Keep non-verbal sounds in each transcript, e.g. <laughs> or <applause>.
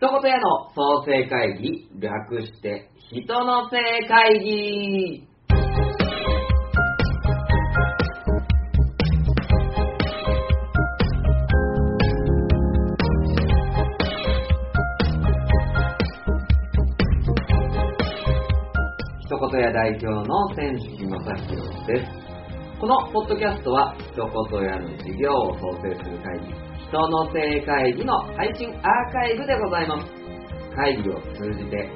一言屋の創生会議、略して、人の生会議。一言屋代表の選手木正宏です。このポッドキャストは、一言屋の事業を創生する会議、人の生会議の配信アーカイブでございます。会議を通じて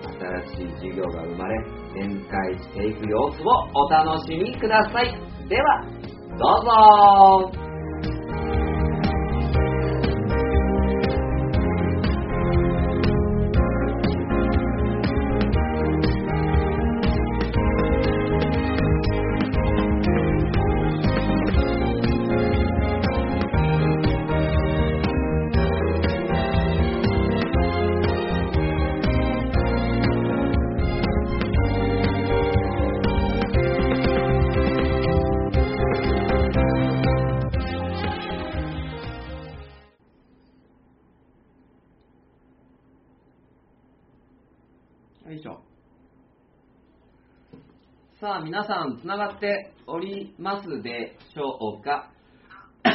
新しい授業が生まれ、展開していく様子をお楽しみください。では、どうぞ皆さん、つながっておりますでしょうか？<coughs>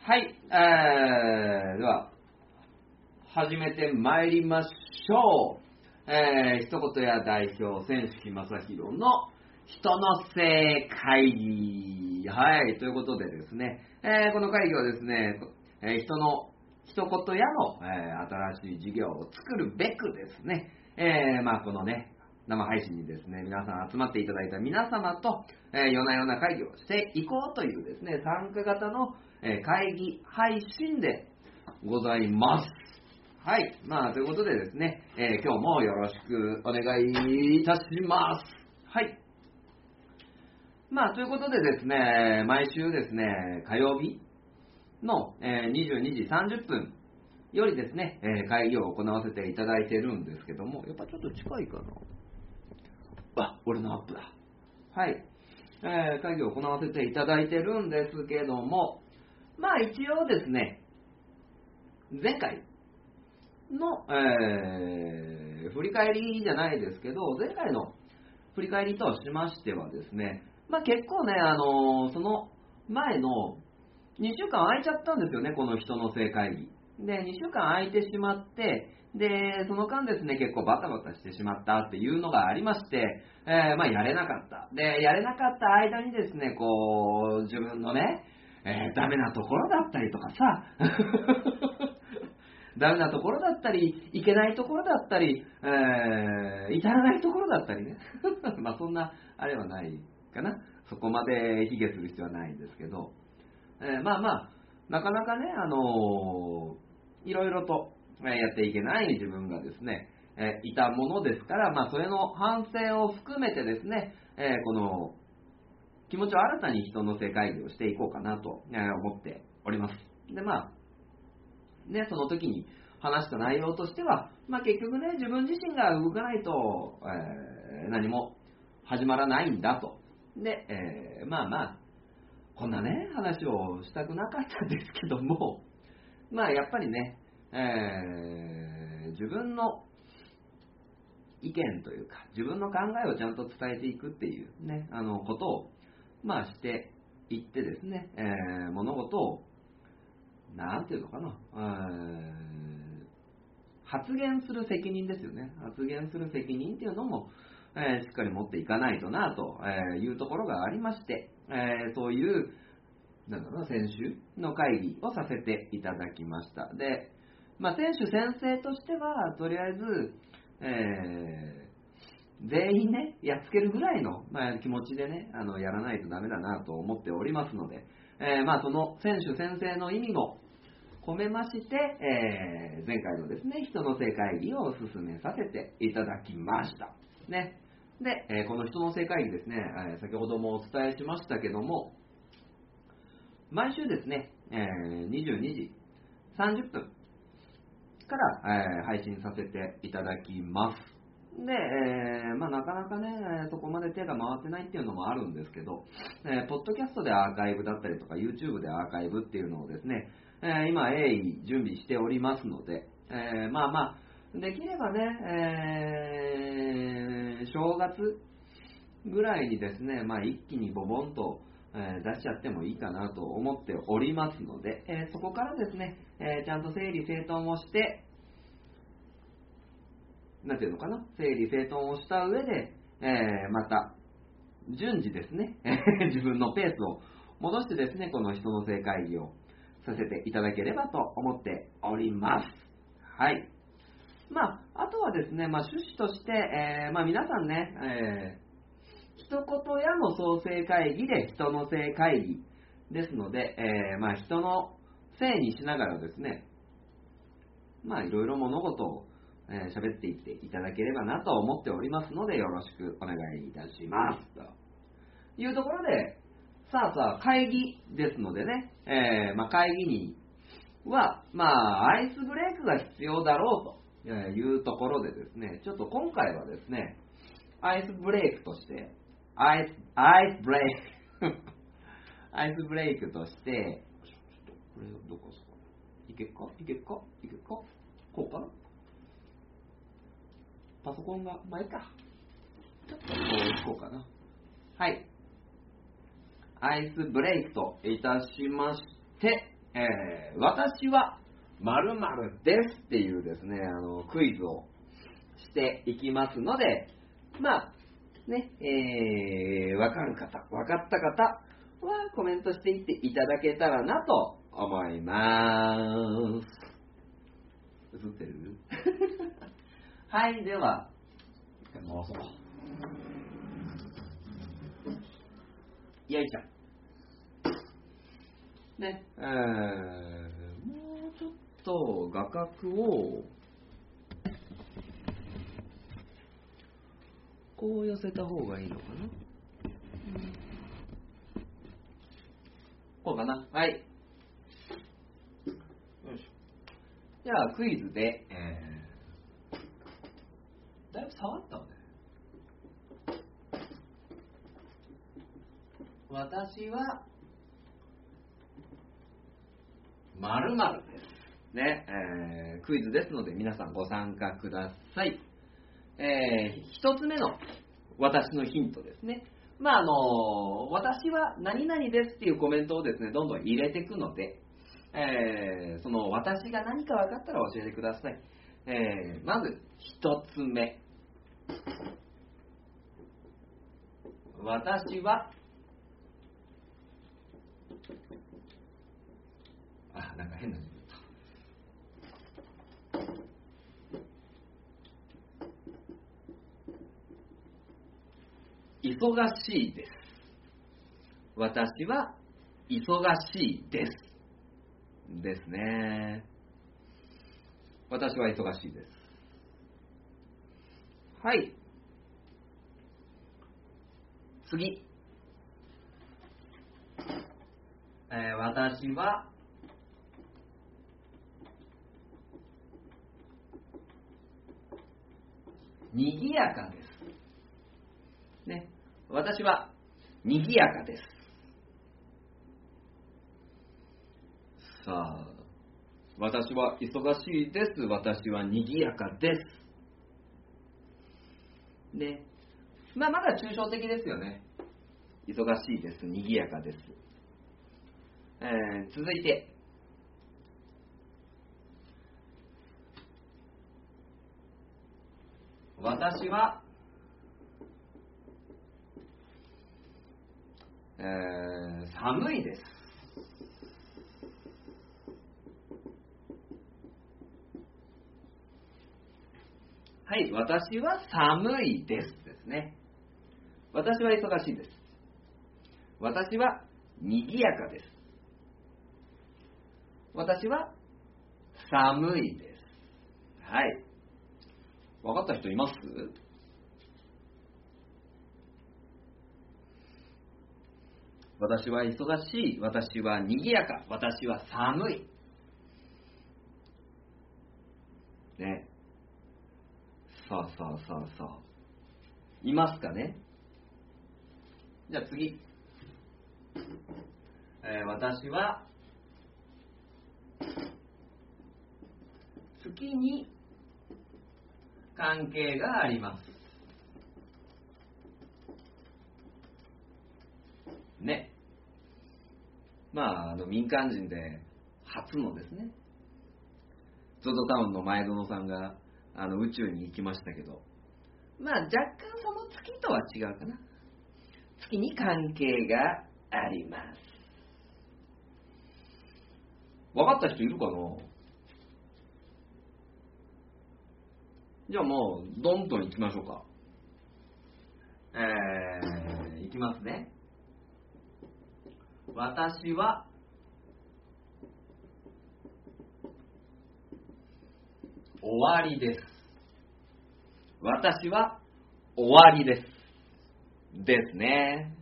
はい、えー、では、始めてまいりましょう。えー、一言や代表、選手木正宏の人の性会議。はい、ということでですね、えーこの会議はですね、えー人の一言屋の、えー新しい事業を作るべくですね、えーまあ、このね、生配信にですね、皆さん集まっていただいた皆様と、えー夜な夜な会議をしていこうというですね、参加型の、えー会議配信でございます。はい。まあ、ということでですね、えー今日もよろしくお願いいたします。はい。まあ、ということでですね、毎週ですね、火曜日の、えー22時30分よりですね、えー会議を行わせていただいてるんですけども、やっぱちょっと近いかな。あ、俺のアップだ。はい。えー会議を行わせていただいてるんですけども、まあ一応ですね、前回の、えー振り返りじゃないですけど、前回の振り返りとしましてはですね、まあ結構ね、あのーその前の2週間空いちゃったんですよね、この人の性会議。で、2週間空いてしまって、で、その間ですね、結構バタバタしてしまったっていうのがありまして、えーまあやれなかった。で、やれなかった間にですね、こう、自分のね、えーダメなところだったりとかさ、<laughs> ダメなところだったり、いけないところだったり、えー至らないところだったりね。<laughs> まあそんな、あれはないかな。そこまで卑下する必要はないんですけど、えーまあまあ、なかなかね、あのーいろいろとやっていけない自分がですね、えいたものですから、まあそれの反省を含めてですね、えこの気持ちを新たに人の世界議をしていこうかなと思っております。で、まあ、ね、その時に話した内容としては、まあ結局ね、自分自身が動かないと、えー何も始まらないんだと。で、えーまあまあ、こんなね、話をしたくなかったんですけども、まあやっぱりね、えー自分の意見というか、自分の考えをちゃんと伝えていくっていうね、あの、ことを、まあしていってですね、えー物事を、なんていうのかな、えー発言する責任ですよね。発言する責任っていうのも、えーしっかり持っていかないとなとえーいうところがありまして、えーそういう、なんだろうな、先週の会議をさせていただきました。で、まあ、選手先生としては、とりあえず、えー全員ね、やっつけるぐらいの、まあ、気持ちでね、あの、やらないとダメだなと思っておりますので、えーまあ、その選手先生の意味も込めまして、えー前回のですね、人の正会議を進めさせていただきました。ね。で、えこの人の正会議ですね、え先ほどもお伝えしましたけども、毎週ですね、えー22時30分から、えー配信させていただきます。で、えーまあ、なかなかね、そこまで手が回ってないっていうのもあるんですけど、えーポッドキャストでアーカイブだったりとか、YouTube でアーカイブっていうのをですね、えー今、鋭意準備しておりますので、えーまあまあ、できればね、えー正月ぐらいにですね、まあ一気にボボンと、え出しちゃってもいいかなと思っておりますので、えそこからですね、えちゃんと整理整頓をして、なんていうのかな、整理整頓をした上で、えーまた、順次ですね、自分のペースを戻してですね、この人の正会議をさせていただければと思っております。はい。まあ、あとはですね、まあ、趣旨として、えーまあ、皆さんね、えー一言屋の創生会議で人の正会議ですので、えーまあ、人のせいにしながらですね、まあ、いろいろ物事をえー喋っていっていただければなと思っておりますので、よろしくお願いいたします。というところで、さあさあ、会議ですのでね、えーまあ、会議には、まあ、アイスブレイクが必要だろうというところでですね、ちょっと今回はですね、アイスブレイクとして、アイス、アイスブレイク、<laughs> アイスブレイクとして、ちょっと、これどこですか？いけっか？いけっか？いけっかこうかな？パソコンが、まあいいか。ちょっとこういこうかな。はい。アイスブレイクといたしまして、えー私は〇〇ですっていうですね、あの、クイズをしていきますので、まあ、ね、えー、わかる方、わかった方はコメントしていっていただけたらなと思います。映ってる？<laughs> はい、では、回そう。よいしょ。ね、えー、もうちょっと画角を、こう寄せた方がいいのかな、こうかなはい。よいしょ。じゃあ、クイズで、えー、だいぶ下がったわね。私は、〇〇です。ね、えークイズですので皆さんご参加ください。えー一つ目の私のヒントですね。まああの私は何々ですっていうコメントをですね、どんどん入れていくので、えーその私が何か分かったら教えてください。えーまず一つ目。私は、あ、なんか変な字言った。忙しいです。私は忙しいです。ですね。私は忙しいです。はい。次。えー私は賑やかです。ね。私は賑やかです。さあ、私は忙しいです。私は賑やかです。ね。まあ、まだ抽象的ですよね。忙しいです。賑やかです。えー続いて。私は、えー寒いです。はい、私は寒いですですね。私は忙しいです。私は賑やかです。私は寒いです。はい。分かった人います？私は忙しい。私は賑やか。私は寒い。ね。さあさあさあさあ。いますかね？じゃあ次。えー私は月に関係があります。ね。まあ、あの民間人で初のですね、ゾゾタウンの前園さんがあの宇宙に行きましたけど、まあ若干その月とは違うかな。月に関係があります。分かった人いるかな？じゃあもう、どんどん行きましょうか。えー、いきますね。私は、終わりです。私は終わりです。ですね。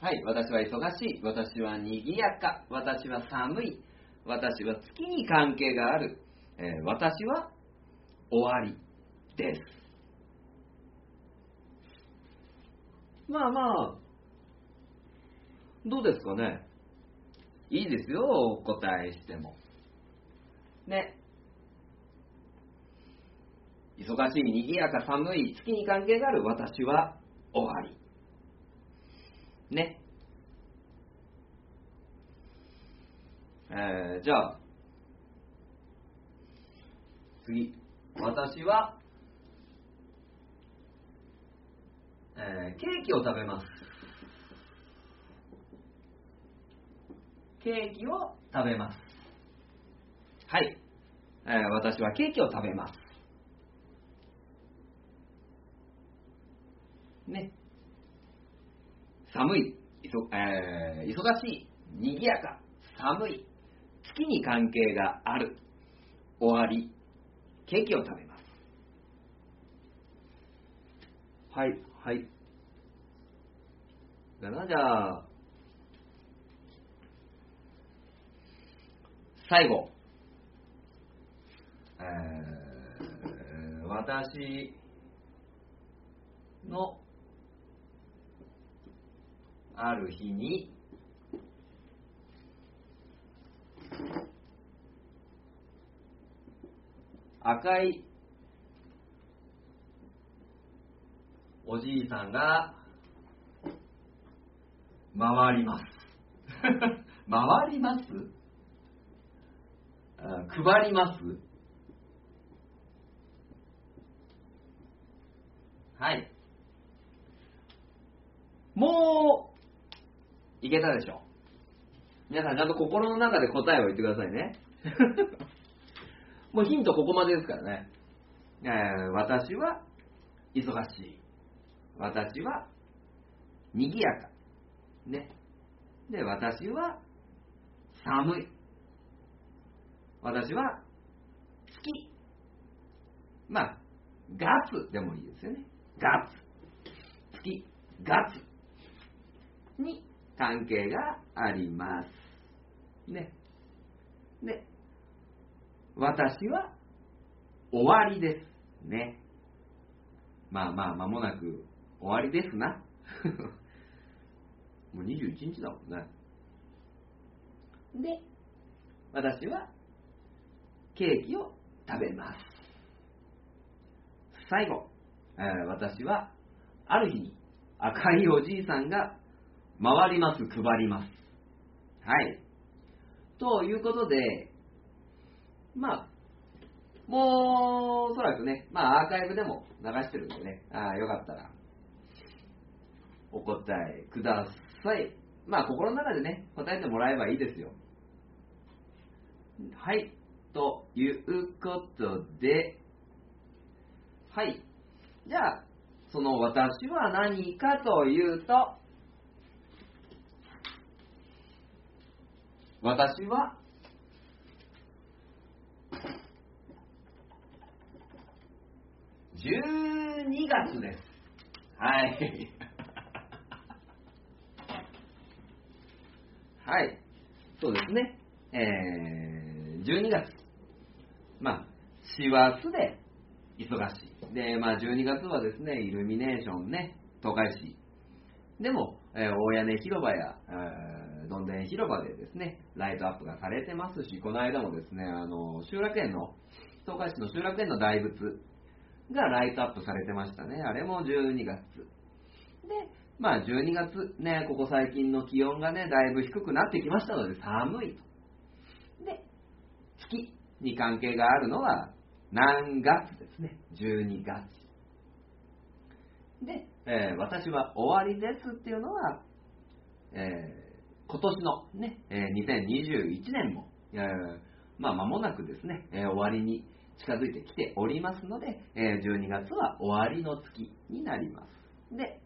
はい、私は忙しい。私は賑やか。私は寒い。私は月に関係がある。えー私は終わりです。まあまあ、どうですかね？いいですよ、お答えしても。ね。忙しい、賑やか、寒い、月に関係がある私は終わり。ね。えーじゃあ、次。私は、えーケーキを食べます。ケーキを食べます。はい。えー私はケーキを食べます。ね。寒い、いそえー忙しい、賑やか、寒い、月に関係がある、終わり、ケーキを食べます。はい、はい。だな、じゃあ、最後。えー私のある日に赤いおじいさんが回ります。回ります？<laughs> 配りますはい。もう、いけたでしょ皆さんちゃんと心の中で答えを言ってくださいね。<laughs> もうヒントここまでですからね。えー私は忙しい。私は賑やか。ね。で、私は寒い。私は月。まあ、ガツでもいいですよね。ガツ。月、ガツに関係があります。ね。で、私は終わりです。ね。まあまあ、間もなく終わりですな。<laughs> もう21日だもんね。で、私はケーキを食べます。最後、えー私はある日に赤いおじいさんが回ります、配ります。はい。ということで、まあ、もう、おそらくね、まあ、アーカイブでも流してるんでね、あよかったら、お答えください。まあ、心の中でね、答えてもらえばいいですよ。はい。ということで、はい。じゃあ、その私は何かというと、私は、12月です。はい。はい。そうですね。えー、12月。まあ、師走で忙しい。で、まあ、12月はですね、イルミネーションね、東海市。でも、えー大屋根広場や、えーどんでん広場でですね、ライトアップがされてますし、この間もですね、あの、集落園の、東海市の集落園の大仏がライトアップされてましたね。あれも12月。で、まあ12月ね、ここ最近の気温がね、だいぶ低くなってきましたので寒いと。に関係があるのは何月ですね。12月。で、えー、私は終わりですっていうのは、えー、今年のね、え、2021年も、えー、まあ間もなくですね、え、終わりに近づいてきておりますので、え、12月は終わりの月になります。で、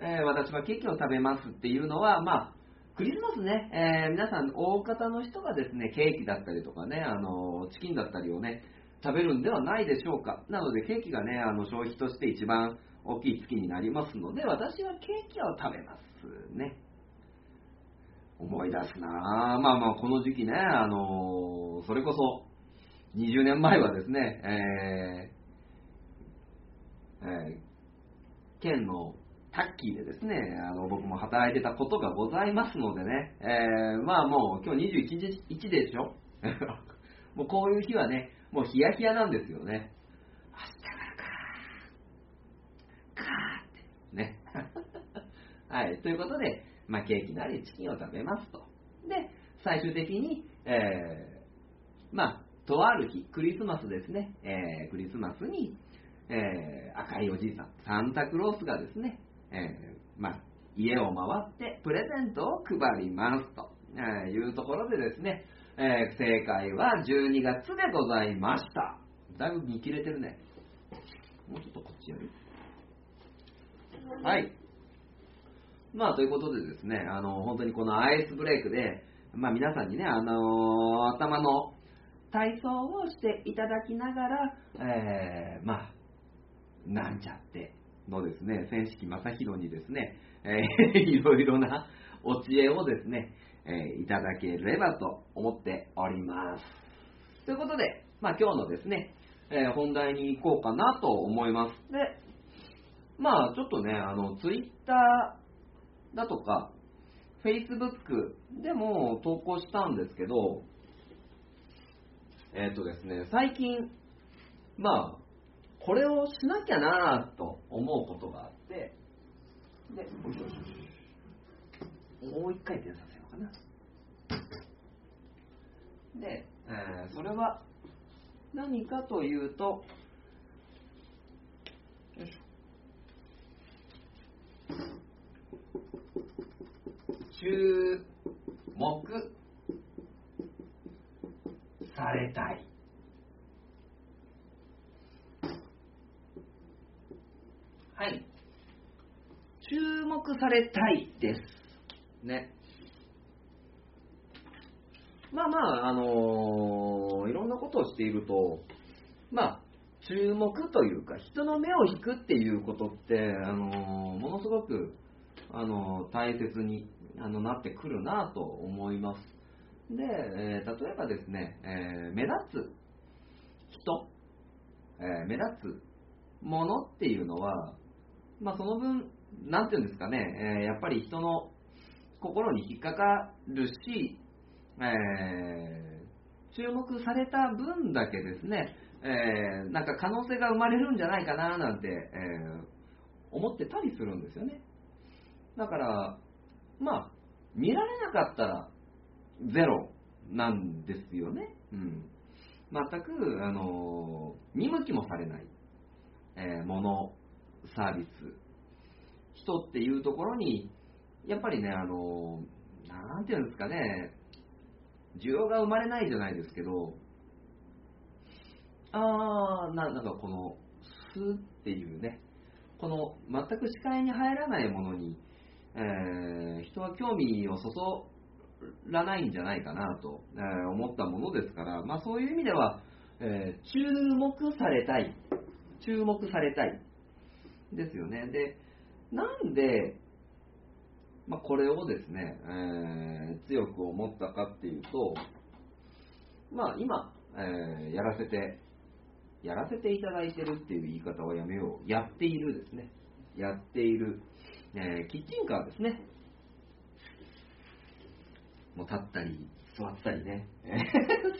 え、私はケーキを食べますっていうのは、まあ、クリスマスね、えー、皆さん、大方の人がですね、ケーキだったりとかね、あのチキンだったりをね、食べるんではないでしょうか。なので、ケーキがね、あの消費として一番大きい月になりますので、私はケーキを食べますね。思い出すなぁまあまあ、この時期ね、あのそれこそ、20年前はですね、えーえー、県のタッキーでですね、あの僕も働いてたことがございますのでね、えー、まあもう今日21日でしょ？<laughs> もうこういう日はね、もうヒヤヒヤなんですよね。明日からかかーってね。<laughs> はい、ということで、まあケーキなりチキンを食べますと。で、最終的に、えー、まあ、とある日、クリスマスですね、えー、クリスマスに、えー、赤いおじいさん、サンタクロースがですね、えー、まあ、家を回ってプレゼントを配りますと、えいうところでですね、えー、正解は12月でございました。だいぶ見切れてるね。もうちょっとこっちやる？はい。まあ、ということでですね、あの、本当にこのアイスブレイクで、まあ皆さんにね、あのー、頭の体操をしていただきながら、えー、まあ、なんちゃってのですね、千式正宏にですね、えー、<laughs> いろいろなお知恵をですね、えー、いただければと思っております。ということで、まあ今日のですね、えー、本題に行こうかなと思います。で、まあちょっとね、あの、ツイッターだとか、フェイスブックでも投稿したんですけど、えっ、ー、とですね、最近、まあ、これをしなきゃなぁと思うことがあって、で、もう一回転させようかな。で、えー、それは何かというと、よいしょ。注目された。い。注目されたいです。ね。まあまあ、あのー、いろんなことをしていると、まあ、注目というか、人の目を引くっていうことって、あのー、ものすごく、あのー、大切にあのなってくるなと思います。で、えー、例えばですね、えー、目立つ人、えー、目立つものっていうのは、まあ、その分、なんていうんですかね、えやっぱり人の心に引っかかるし、え注目された分だけですね、えなんか可能性が生まれるんじゃないかななんて、え思ってたりするんですよね。だから、まあ、見られなかったらゼロなんですよね。うん。全く、あの見向きもされない、え、もの、サービス、人っていうところに、やっぱりね、あのなんていうんですかね、需要が生まれないじゃないですけど、あー、ななんかこの、スっていうね、この全く視界に入らないものに、えー、人は興味を注らないんじゃないかなと、えー、思ったものですから、まあ、そういう意味では、えー、注目されたい、注目されたいですよね。で、なんで、まあ、これをですね、えー、強く思ったかっていうと、まあ、今、えー、やらせて、やらせていただいてるっていう言い方はやめよう。やっているですね。やっている、えー、キッチンカーですね。もう立ったり、座ったりね。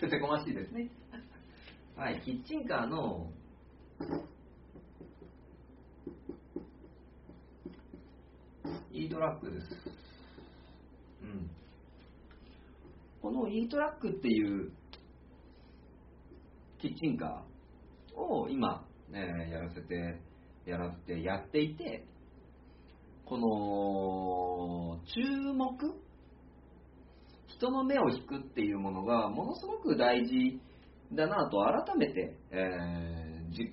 せせこましいですね。はい、キッチンカーの、E トラックです。うん。この E トラックっていうキッチンカーを今、えーやらせて、やらせてやっていて、この注目人の目を引くっていうものがものすごく大事だなと改めて、えー実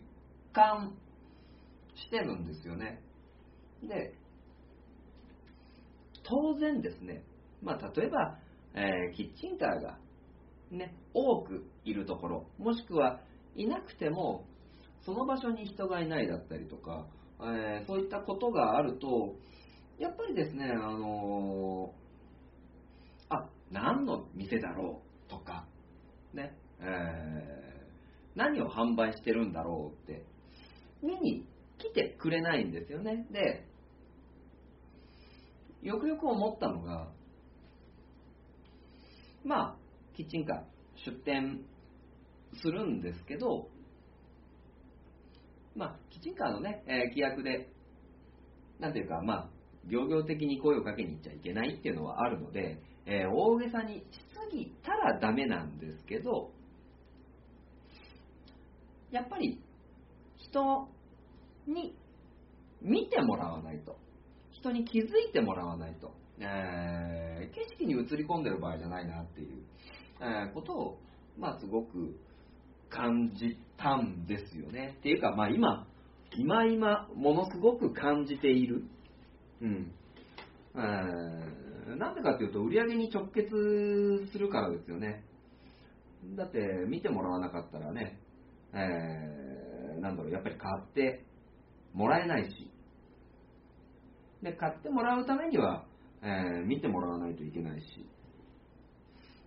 感してるんですよね。で、当然ですね、まあ、例えば、えーキッチンカーが、ね、多くいるところ、もしくはいなくても、その場所に人がいないだったりとか、えーそういったことがあると、やっぱりですね、あのーあ、何の店だろうとか、ね、えー何を販売してるんだろうって、見に来てくれないんですよね。で、よくよく思ったのが、まあ、キッチンカー出店するんですけど、まあ、キッチンカーのね、えー規約で、なんていうか、まあ、行々的に声をかけに行っちゃいけないっていうのはあるので、えー大げさにしすぎたらダメなんですけど、やっぱり人に見てもらわないと、人に気づいてもらわないと、えー景色に映り込んでる場合じゃないなっていう、えーことを、まあ、すごく感じたんですよね。っていうか、まあ、今、今今、ものすごく感じている。うん。えーなんでかっていうと、売り上げに直結するからですよね。だって、見てもらわなかったらね、えーなんだろう、やっぱり買ってもらえないし、で、買ってもらうためには、えー見てもらわないといけないし、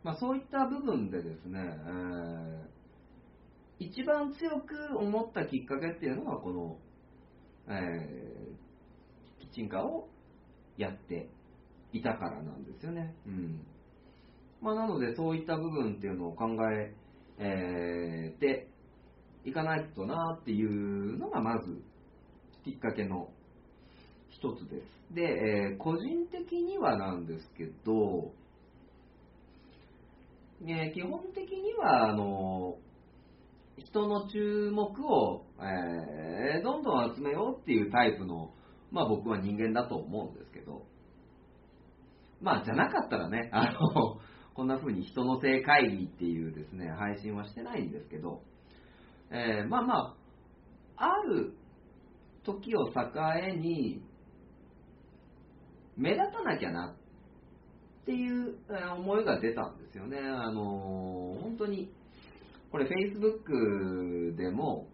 まあ、そういった部分でですね、えー一番強く思ったきっかけっていうのが、この、えーキッチンカーをやっていたからなんですよね。うん。まあ、なので、そういった部分っていうのを考ええーていかないとなっていうのが、まず、きっかけの一つです。で、えー個人的にはなんですけど、ね、基本的には、あの、人の注目を、えーどんどん集めようっていうタイプの、まあ僕は人間だと思うんですけど、まあじゃなかったらね、<laughs> あの、こんな風に人の性会議っていうですね、配信はしてないんですけど、えーまあまあ、ある時を境に、目立たなきゃなっていう思いが出たんですよね。あの本当に、これ Facebook でも、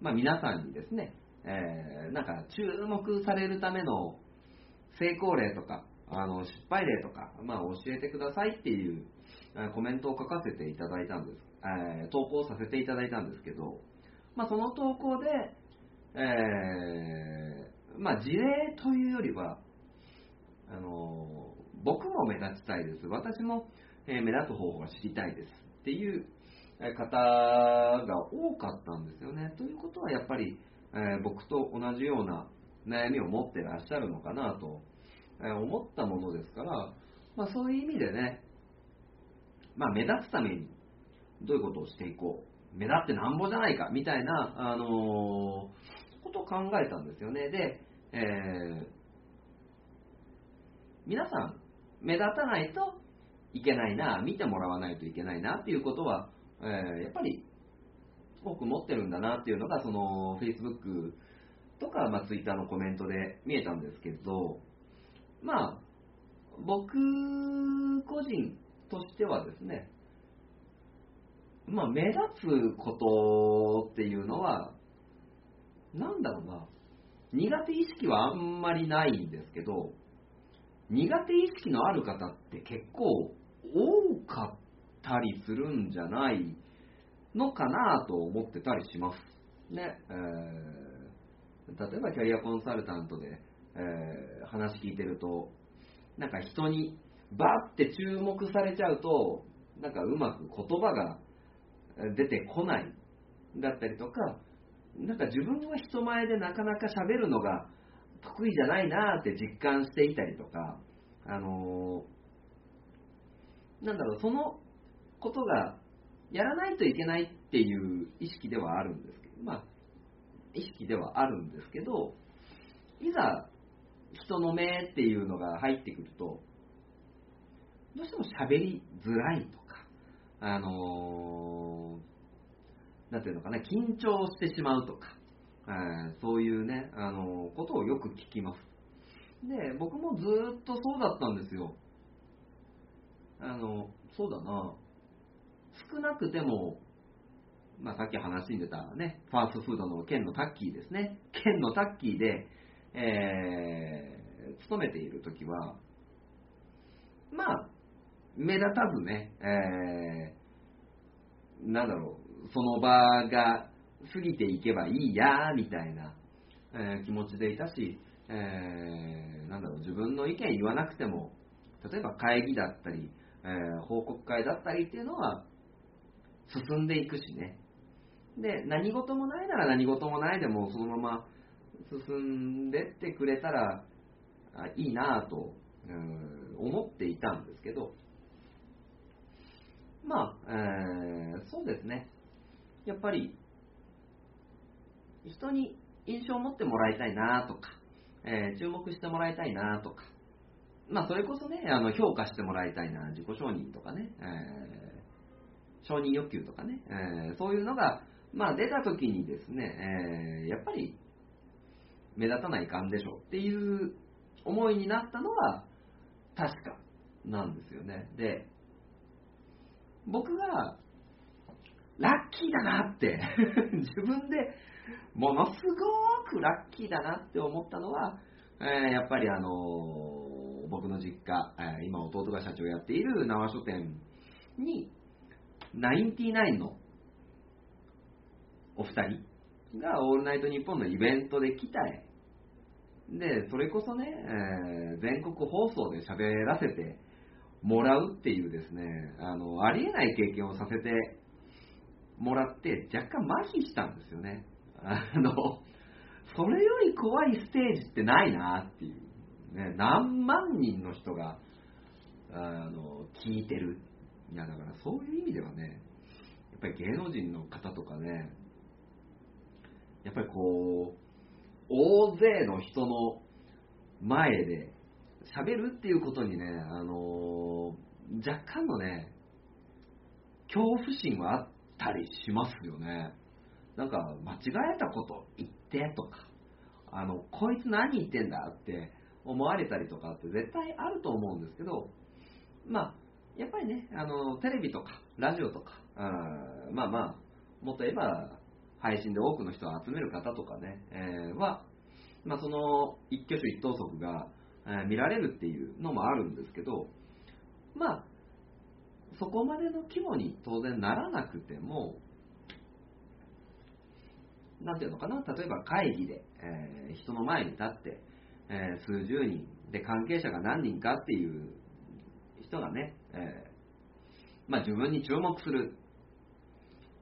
まあ皆さんにですね、えーなんか注目されるための成功例とか、あの失敗例とか、まあ教えてくださいっていうコメントを書かせていただいたんです、えー投稿させていただいたんですけど、まあその投稿で、えまあ事例というよりは、あの僕も目立ちたいです。私も、え目立つ方法が知りたいです。っていう方が多かったんですよね。ということはやっぱり、えー僕と同じような悩みを持ってらっしゃるのかなと、え思ったものですから、まあ、そういう意味でね、まあ、目立つためにどういうことをしていこう。目立ってなんぼじゃないか、みたいな、あのーことを考えたんですよね。で、えー皆さん、目立たないといけないな、見てもらわないといけないなっていうことは、えーやっぱり多く持ってるんだなっていうのが、その Facebook とか、まあ、Twitter のコメントで見えたんですけど、まあ、僕個人としてはですね、まあ、目立つことっていうのは、なんだろうな、苦手意識はあんまりないんですけど、苦手意識のある方って結構多かったりするんじゃないのかなと思ってたりします。ね、えー例えばキャリアコンサルタントで、えー話聞いてると、なんか人にバーって注目されちゃうと、なんかうまく言葉が出てこないだったりとか、なんか自分は人前でなかなか喋るのが得意じゃないなって実感していたりとか、あのーなんだろう、そのことがやらないといけないっていう意識ではあるんですけど、まあ、意識ではあるんですけど、いざ人の目っていうのが入ってくると、どうしても喋りづらいとか、あのーなんていうのかな、緊張してしまうとか、えーそういうね、あのことをよく聞きます。で、僕もずっとそうだったんですよ。あの、そうだな、少なくても、まあ、さっき話に出たね、ファーストフードの県のタッキーですね。県のタッキーで、えー勤めているときは、まあ、目立たずね、えーなんだろう、その場が過ぎていけばいいや、みたいな、えー気持ちでいたし、えーなんだろう、自分の意見言わなくても、例えば会議だったり、えー報告会だったりっていうのは、進んでいくしね。で、何事もないなら何事もないでもそのまま進んでってくれたらいいなぁと、思っていたんですけど、まあ、えーそうですね。やっぱり、人に印象を持ってもらいたいなとか、えー注目してもらいたいなとか、まあ、それこそね、あの評価してもらいたいな、自己承認とかね、えー承認欲求とかね、えーそういうのが、まあ、出た時にですね、えーやっぱり目立たないかんでしょうっていう思いになったのは確かなんですよね。で、僕がラッキーだなって <laughs> 自分でものすごくラッキーだなって思ったのは、えーやっぱりあのー僕の実家、えー今弟が社長やっている縄書店に、ナインティナインのお二人がオールナイトニッポンのイベントで来たい。で、それこそね、えー全国放送で喋らせてもらうっていうですね、あの、ありえない経験をさせてもらって、若干麻痺したんですよね。あの、それより怖いステージってないなっていう。ね、何万人の人が、あの、聞いてる。いや、だからそういう意味ではね、やっぱり芸能人の方とかね、やっぱりこう、大勢の人の前で喋るっていうことにね、あの若干のね、恐怖心はあったりしますよね。なんか、間違えたこと言ってとか、あの、こいつ何言ってんだって思われたりとかって絶対あると思うんですけど、まあ、やっぱりね、あの、テレビとか、ラジオとか、あまあまあ、もっと言えば、配信で多くの人を集める方とかね、えーは、まあその一挙手一投足が、えー見られるっていうのもあるんですけど、まあ、そこまでの規模に当然ならなくても、なんていうのかな、例えば会議で、えー人の前に立って、えー数十人で関係者が何人かっていう人がね、えーまあ、自分に注目する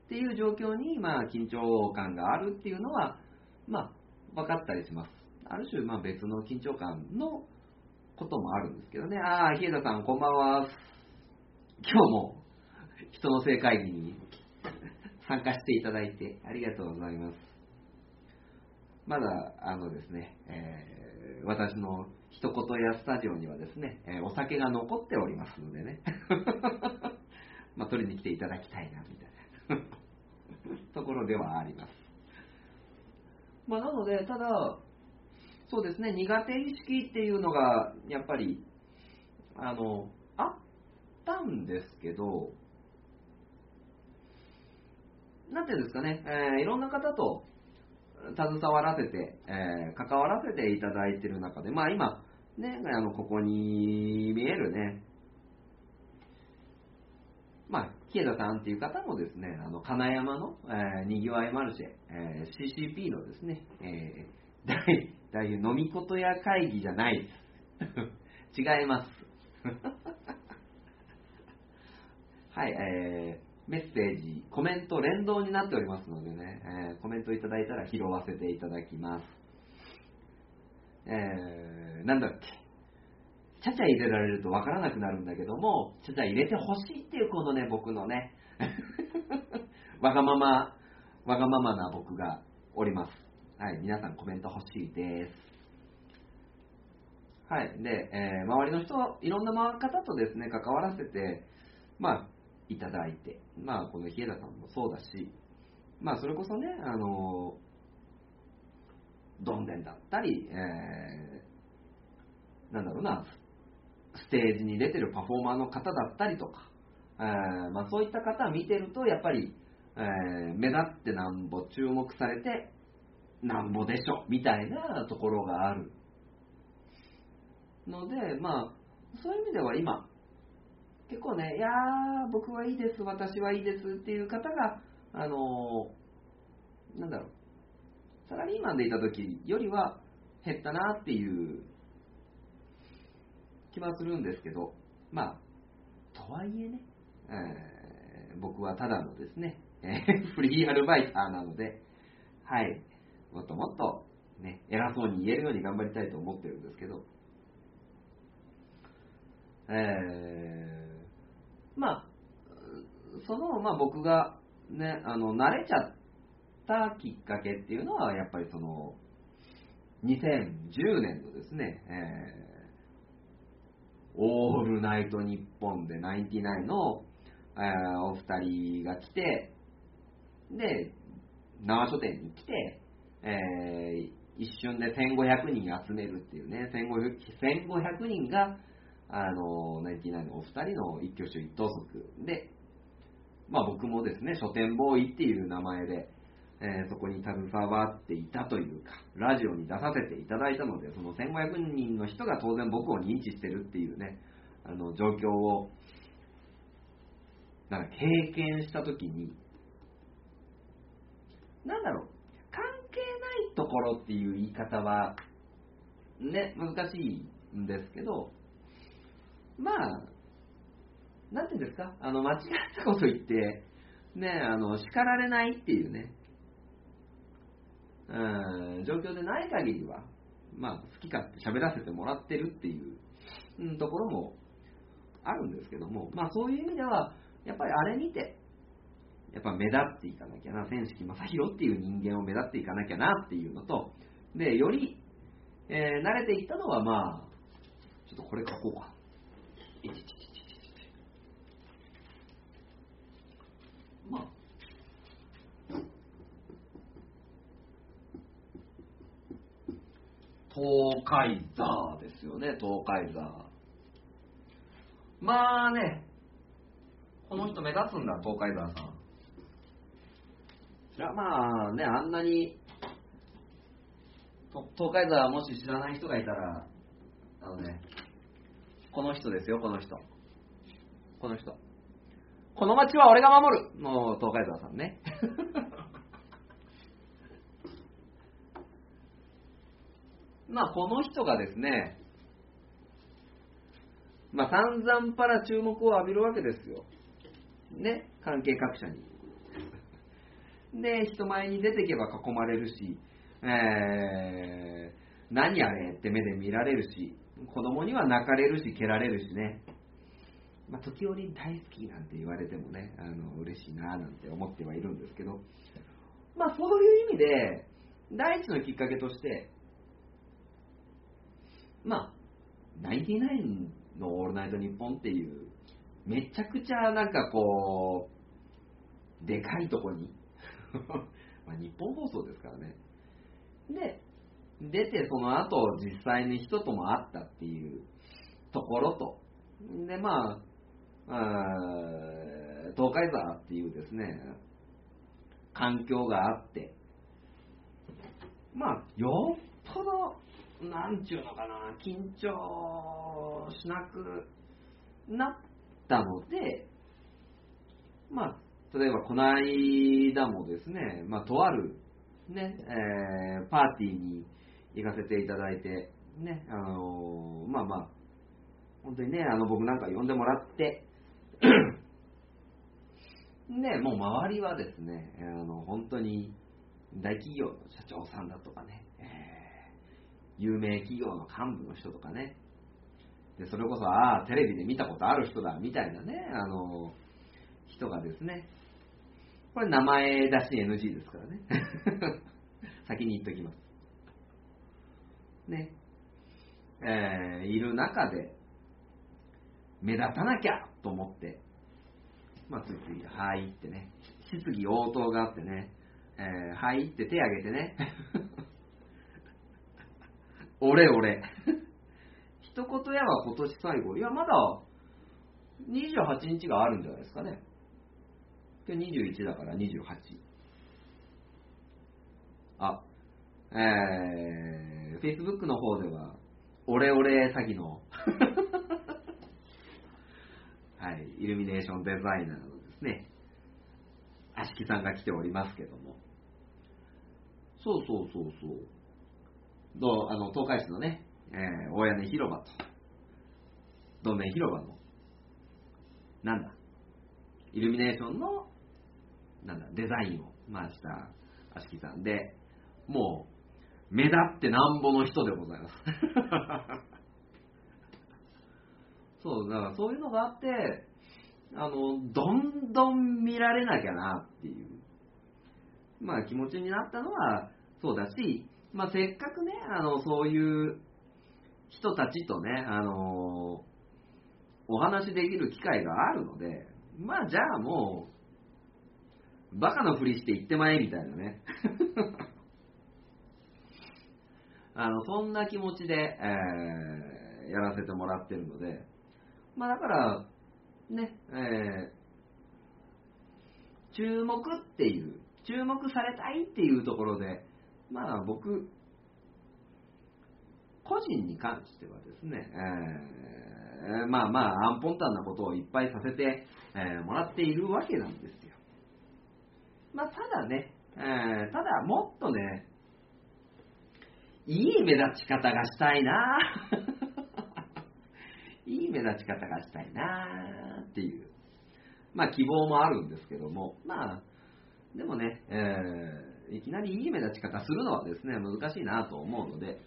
っていう状況に、まあ、緊張感があるっていうのは、まあ、分かったりします。ある種、まあ、別の緊張感のこともあるんですけどね。ああ、日枝さん、こんばんは。今日も人の性会議に参加していただいてありがとうございます。まだ、あのですね、えー私の一言やスタジオにはですね、えーお酒が残っておりますのでね、<laughs> まあ、取りに来ていただきたいな、みたいな <laughs> ところではあります。まあ、なので、ただ、そうですね、苦手意識っていうのが、やっぱり、あの、ったんですけど、なんていうんですかね、えーいろんな方と携わらせて、えー関わらせていただいている中で、まあ今、ね、あの、ここに見えるね、まあ、日枝さんっていう方もですね、あの、金山の、えーにぎわいマルシェ、えー CCP のですね、えー大、大飲みことや会議じゃないです。<laughs> 違います。はい、えー、メッセージ、コメント連動になっておりますのでね、えー、コメントいただいたら拾わせていただきます。えー、なんだっけ。ちゃちゃ入れられるとわからなくなるんだけども、ちゃちゃ入れてほしいっていうこのね、僕のね、<laughs> わがまま、わがままな僕がおります。はい、皆さんコメント欲しいです。はい。で、えー、周りの人、いろんな方とですね、関わらせて、まあ、いただいて、まあ、この日枝さんもそうだし、まあ、それこそね、あの、どんでんだったり、えー、なんだろうな、ステージに出てるパフォーマーの方だったりとか、えー、まあ、そういった方を見てると、やっぱり、えー、目立ってなんぼ注目されてなんぼでしょみたいなところがあるので、まあ、そういう意味では今、結構ね、いやー、僕はいいです、私はいいですっていう方が、あのー、なんだろう、サラリーマンでいた時よりは減ったなっていう気はするんですけど、まあ、とはいえね、えー、僕はただのですね、<laughs> フリーアルバイターなので、はい、もっともっと、ね、偉そうに言えるように頑張りたいと思ってるんですけど、えー、まあ、その、まあ僕がね、あの、慣れちゃったきっかけっていうのは、やっぱりその、2010年のですね、えー、オールナイトニッポンでナインティナインの、えー、お二人が来て、で、生書店に来て、えー、一瞬で1500人集めるっていうね、1500, 人が、あの、ナイティナインのお二人の一挙手一投足で、まあ僕もですね、書店ボーイっていう名前で、えー、そこに携わっていたというか、ラジオに出させていただいたので、その1500人の人が当然僕を認知してるっていうね、あの状況を、なんか経験したときに、なんだろう、関係ないところっていう言い方は、ね、難しいんですけど、まあ、なんていうんですか、あの、間違ったこと言って、ね、あの、叱られないっていうね、うん、状況でない限りは、まあ、好き勝手喋らせてもらってるっていう、うん、ところもあるんですけども、まあ、そういう意味では、やっぱりあれ見て、やっぱ目立っていかなきゃな、千式正宏っていう人間を目立っていかなきゃなっていうのと、で、より、えー、慣れていったのは、まあ、ちょっとこれ書こうか。まあ、東海座ですよね、東海座。まあね、この人目立つんだ、東海座さん。いや、まあね、あんなに、東海座もし知らない人がいたら、あのね、この人ですよ、この人。この人。この街は俺が守るの東海沢さんね。<laughs> まあ、この人がですね、まあ、散々パラ注目を浴びるわけですよ。ね、関係各社に。で、人前に出てけば囲まれるし、えー、何あれって目で見られるし、子供には泣かれるし、蹴られるしね。まあ、時折大好きなんて言われてもね、あの嬉しいななんて思ってはいるんですけど、まあそういう意味で、第一のきっかけとして、まあ、ナインティナインのオールナイトニッポンっていう、めちゃくちゃなんかこう、でかいとこに <laughs> まあ日本放送ですからね。で、出てその後実際に人とも会ったっていうところと、で、まあ、あ東海座っていうですね、環境があって、まあ、よっぽど、なんちゅうのかな、緊張しなくなったので、まあ、例えばこの間もですね、まあ、とある、ね、えー、パーティーに行かせていただいて、ね、あのー、まあまあ、本当にね、あの僕なんか呼んでもらってで、<clears throat> もう周りはですね、あの本当に大企業の社長さんだとかね、えー、有名企業の幹部の人とかね、でそれこそ、ああ、テレビで見たことある人だ、みたいなね、あの、人がですね、これ名前出し NG ですからね。<laughs> 先に言っときます。ね。えー、いる中で、目立たなきゃと思って、まあ、ついつい、はいってね、質疑応答があってね、えー、はいって手挙げてね、<laughs> 俺俺。一言やは今年最後。いや、まだ28日があるんじゃないですかね。今日21だから28。あ、えー、Facebook の方では、オレオレ詐欺の <laughs> はい、イルミネーションデザイナーのですね、あしきさんが来ておりますけども。そうそうそうそう。どうあの東海市のね、えー、大屋根広場と、どんね広場の、なんだ、イルミネーションの、なんだ、デザインを、まあ、したあしきさんで、もう、目立ってなんぼの人でございます。<laughs> そう、だからそういうのがあって、あの、どんどん見られなきゃなっていう、まあ気持ちになったのはそうだし、まあせっかくね、あの、そういう人たちとね、あの、お話できる機会があるので、まあじゃあもう、バカのふりして行ってまえみたいなね。あの、そんな気持ちで、えー、やらせてもらってるので、まあだから、ね、えー、注目っていう、注目されたいっていうところで、まあ僕、個人に関してはですね、えー、まあまあ、アンポンタンなことをいっぱいさせて、えー、もらっているわけなんですよ。まあ、ただね、えー、ただもっとね、いい目立ち方がしたいな。<laughs> いい目立ち方がしたいなっていう、まあ希望もあるんですけども、まあ、でもね、えー、いきなりいい目立ち方するのはですね、難しいなと思うので、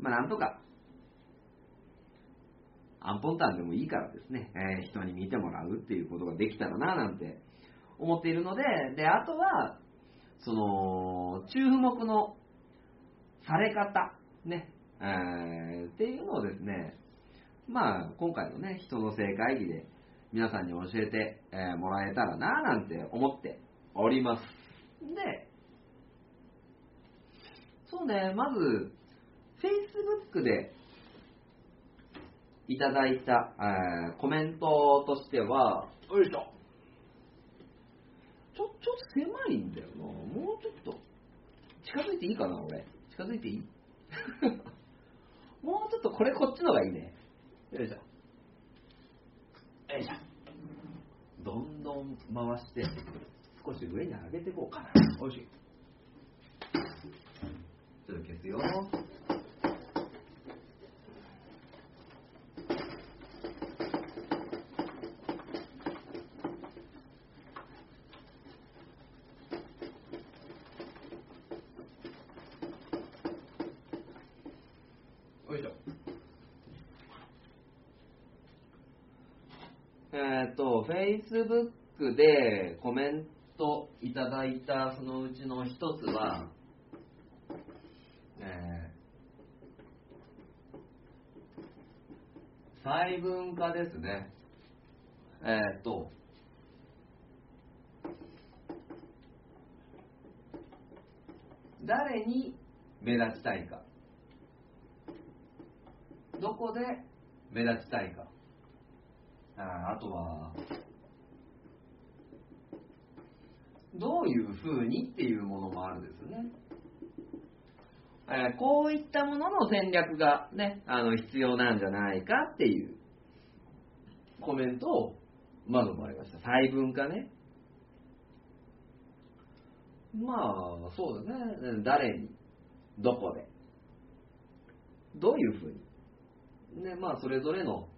まあなんとか、アンポンタンでもいいからですね、えー、人に見てもらうっていうことができたらななんて思っているので、で、あとは、その、中目のされ方、ね、えー、っていうのをですね、まあ、今回のね、人の性会議で皆さんに教えて、えー、もらえたらななんて思っております。で、そうね、まず、Facebook でいただいた、えー、コメントとしては、よいしょ。ちょ、ちょっと狭いんだよな。もうちょっと、近づいていいかな、俺。近づいていい？<laughs> もうちょっとこれこっちのがいいね。よいしょ。よいしょ。どんどん回して、少し上に上げていこうかな。おいしい。ちょっと消すよ。Facebook でコメントいただいたそのうちの一つは、えー、細分化ですね。えー、っと、誰に目立ちたいか。どこで目立ちたいか。あとは、どういうふうにっていうものもあるんですね。えー、こういったものの戦略がね、あの必要なんじゃないかっていうコメントをまずもらいました。細分化ね。まあ、そうだね。誰に、どこで、どういうふうに。ね、まあ、それぞれの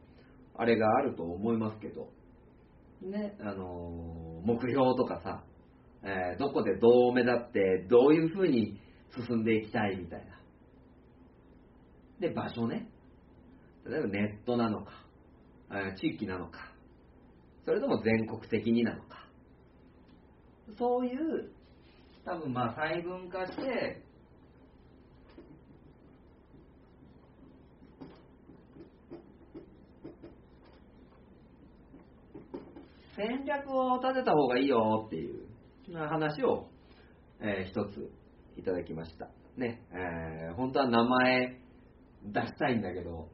あれがあると思いますけど、ね、あのー目標とかさ、えーどこでどう目立って、どういうふうに進んでいきたいみたいな。で、場所ね。例えばネットなのか、えー地域なのか、それとも全国的になのか。そういう、多分まあ細分化して、戦略を立てた方がいいよっていう話を、えー一ついただきました。ね、えー本当は名前出したいんだけど、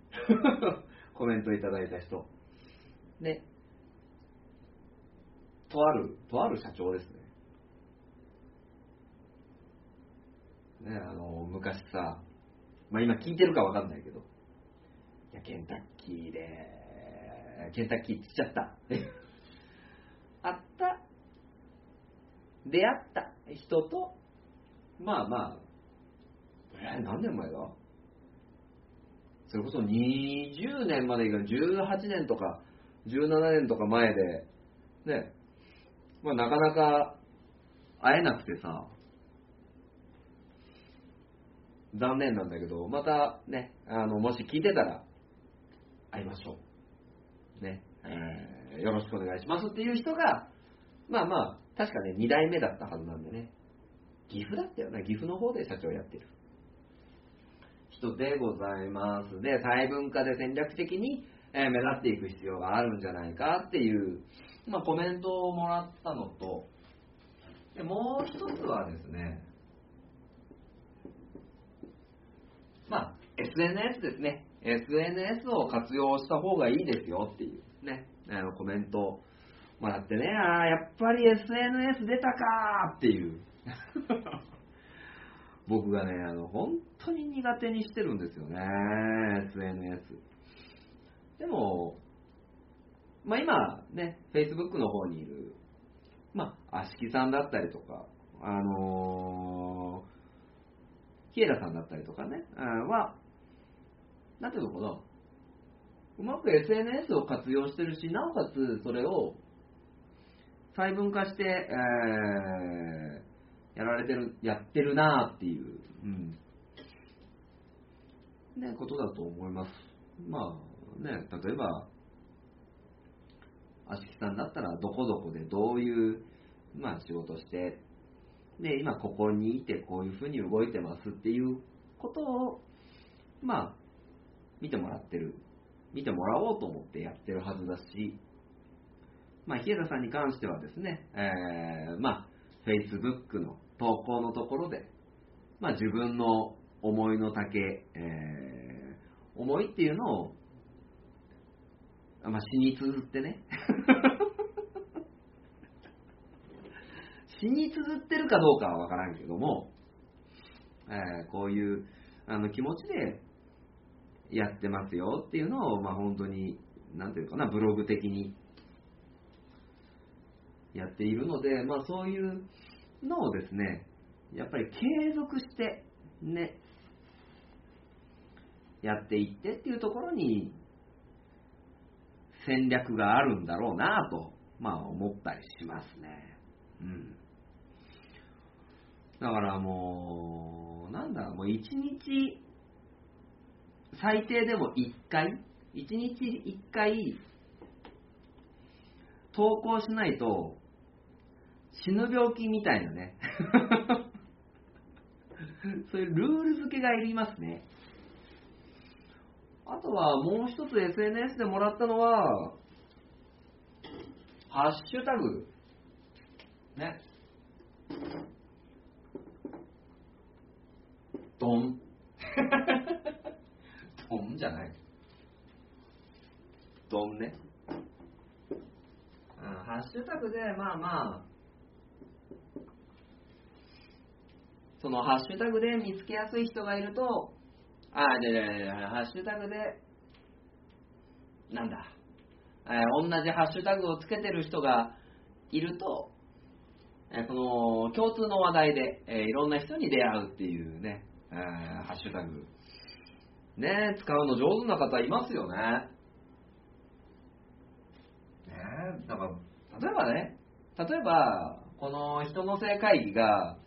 <laughs> コメントいただいた人。ね、とある、とある社長ですね。ね、あの、昔さ、まあ今聞いてるかわかんないけど、いや、ケンタッキーで、ケンタッキーって言っちゃった。あった、出会った。人と、まあまあ、えー何年前だ？それこそ20年までいか18年とか。17年とか前で、ね、まあなかなか。会えなくてさ、残念なんだけど、またね、あの、もし聞いてたら、会いましょう。ね、えー。よろしくお願いしますっていう人が、まあまあ、確かね、2代目だったはずなんでね、岐阜だったよね、岐阜の方で社長やってる人でございます。で、細分化で戦略的に、え目立っていく必要があるんじゃないかっていう、まあ、コメントをもらったのと、でもう一つはですね、まあ、SNS ですね。SNS を活用した方がいいですよっていうね、あのコメントもらってね、ああ、やっぱり SNS 出たかーっていう。<laughs> 僕がね、あの、本当に苦手にしてるんですよね、SNS。でも、まあ今ね、Facebook の方にいる、まあ、足木さんだったりとか、あのー、ヒエラさんだったりとかね、は、なんていうのかな、うまく SNS を活用してるし、なおかつそれを細分化して、えーやられてる、やってるなっていう、うん、ね、ことだと思います。まあね、例えば、足木さんだったらどこどこでどういう、まあ、仕事して、で、今ここにいてこういうふうに動いてますっていうことを、まあ、見てもらってる。見てもらおうと思ってやってるはずだし、まあ、日枝さんに関してはですね、えー、まあ、Facebook の投稿のところで、まあ、自分の思いの丈、えー、思いっていうのを、まあ、詩に綴ってね、<laughs> 詩に綴ってるかどうかはわからんけども、えーこういうあの気持ちでやってますよっていうのを、まあ、本当に、なんていうかな、ブログ的にやっているので、まあ、そういうのをですね、やっぱり継続して、ね、やっていってっていうところに戦略があるんだろうなと、まあ、思ったりしますね。うん。だからもう、なんだろう、もう一日、最低でも1回、1日1回、投稿しないと、死ぬ病気みたいなね。<laughs> そういうルール付けがいりますね。あとはもう一つ SNS でもらったのは、ハッシュタグ。ね。ドン。ドンじゃない。ドンね。うんハッシュタグで、まあまあ、そのハッシュタグで見つけやすい人がいると、あ、じゃじゃじゃハッシュタグで、なんだ、えー同じハッシュタグをつけてる人がいると、えーその共通の話題で、えーいろんな人に出会うっていうね、えーハッシュタグ。ね、使うの上手な方いますよね。ねだから、例えばね、例えば、この人の性会議が、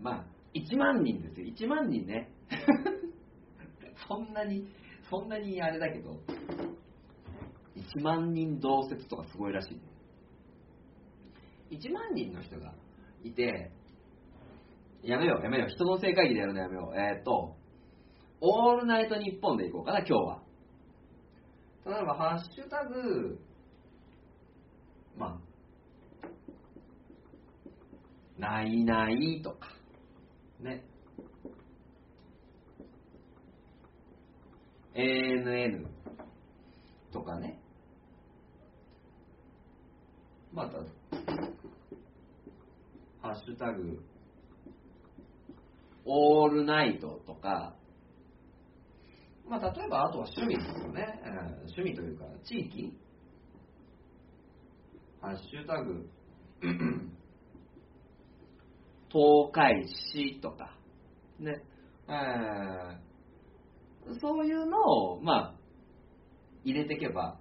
まあ、1万人ですよ、1万人ね。<laughs> そんなに、そんなにあれだけど、1万人同説とかすごいらしいね。1万人の人がいて、やめよう、やめよう、人の性会議でやるのやめよう。えー、っと、オールナイトニッポンでいこうかな、今日は。例えば、ハッシュタグ、まあ、ないないとか、ね。ANN とかね。また、ハッシュタグ、オールナイトとか、まあ、例えばあとは趣味ですよね。趣味というか、地域ハッシュタグ、<clears throat> 東海市とか、ね、えー、そういうのを、まあ、入れていけば、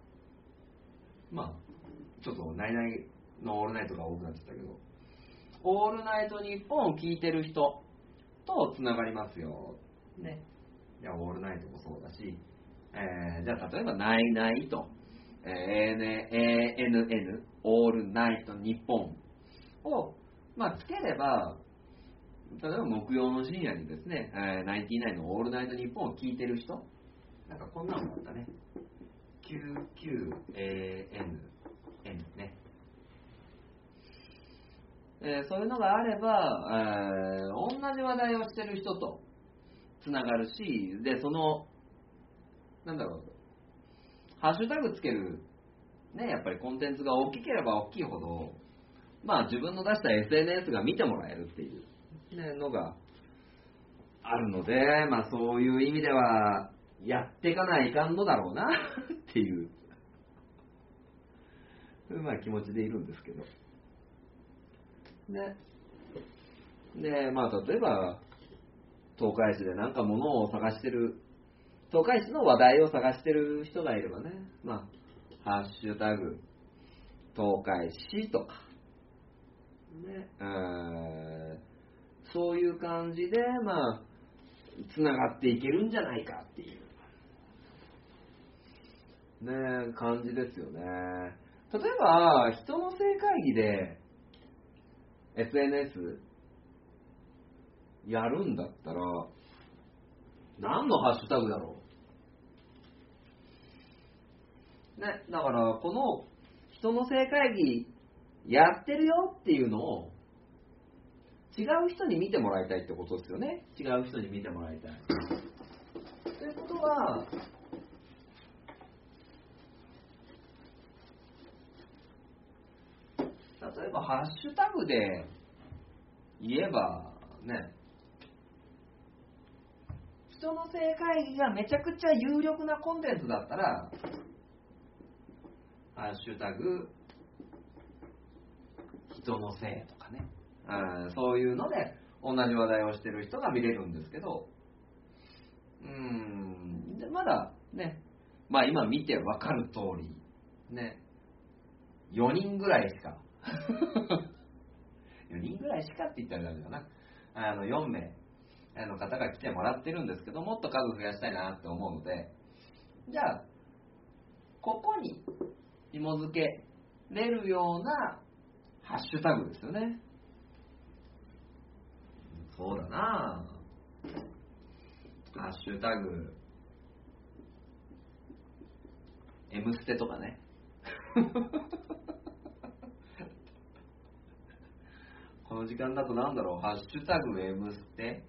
まあ、ちょっと、ナイナイのオールナイトが多くなっちゃったけど、オールナイトニッポンを聞いてる人とつながりますよ。ね。いや、オールナイトもそうだし、えー、じゃあ例えば、ナイナイと、えー、ANN、オールナイトニッポンを、まあ、つければ、例えば木曜の深夜にですね、えー、ナインティナインのオールナイトニッポンを聞いてる人、なんかこんなのあったね。QQAN、N ね。えー、そういうのがあれば、えー、同じ話題をしてる人とつながるし、で、その、なんだろう、ハッシュタグつける、ね、やっぱりコンテンツが大きければ大きいほど、まあ自分の出した SNS が見てもらえるっていう、ね、のがあるので、まあそういう意味では、やっていかないかんのだろうな <laughs> っていう、うまあ気持ちでいるんですけど。ね。で、まあ例えば、東海市でなんか物を探してる、東海市の話題を探してる人がいればね、まあ、ハッシュタグ、東海市とか、ね、えそういう感じで、まあ、つながっていけるんじゃないかっていう、ね、感じですよね。例えば、人の性会議で、SNS やるんだったら、何のハッシュタグだろう？ね、だから、この人の性会議やってるよっていうのを、違う人に見てもらいたいってことですよね。違う人に見てもらいたい。ということは、例えばハッシュタグで言えば、ね、人の性会議がめちゃくちゃ有力なコンテンツだったら、ハッシュタグ、人のせいとかね、そういうので同じ話題をしてる人が見れるんですけど、うーん、でまだね、まあ今見てわかる通り、ね、4人ぐらいしか。<laughs> 4人ぐらいしかって言ったらダメだな。あの、4名の方が来てもらってるんですけど、もっと数増やしたいなって思うので、じゃあ、ここに紐付けれるようなハッシュタグですよね。そうだなハッシュタグ、M ステとかね。<laughs> この時間だとなんだろう、ハッシュタグ M ステ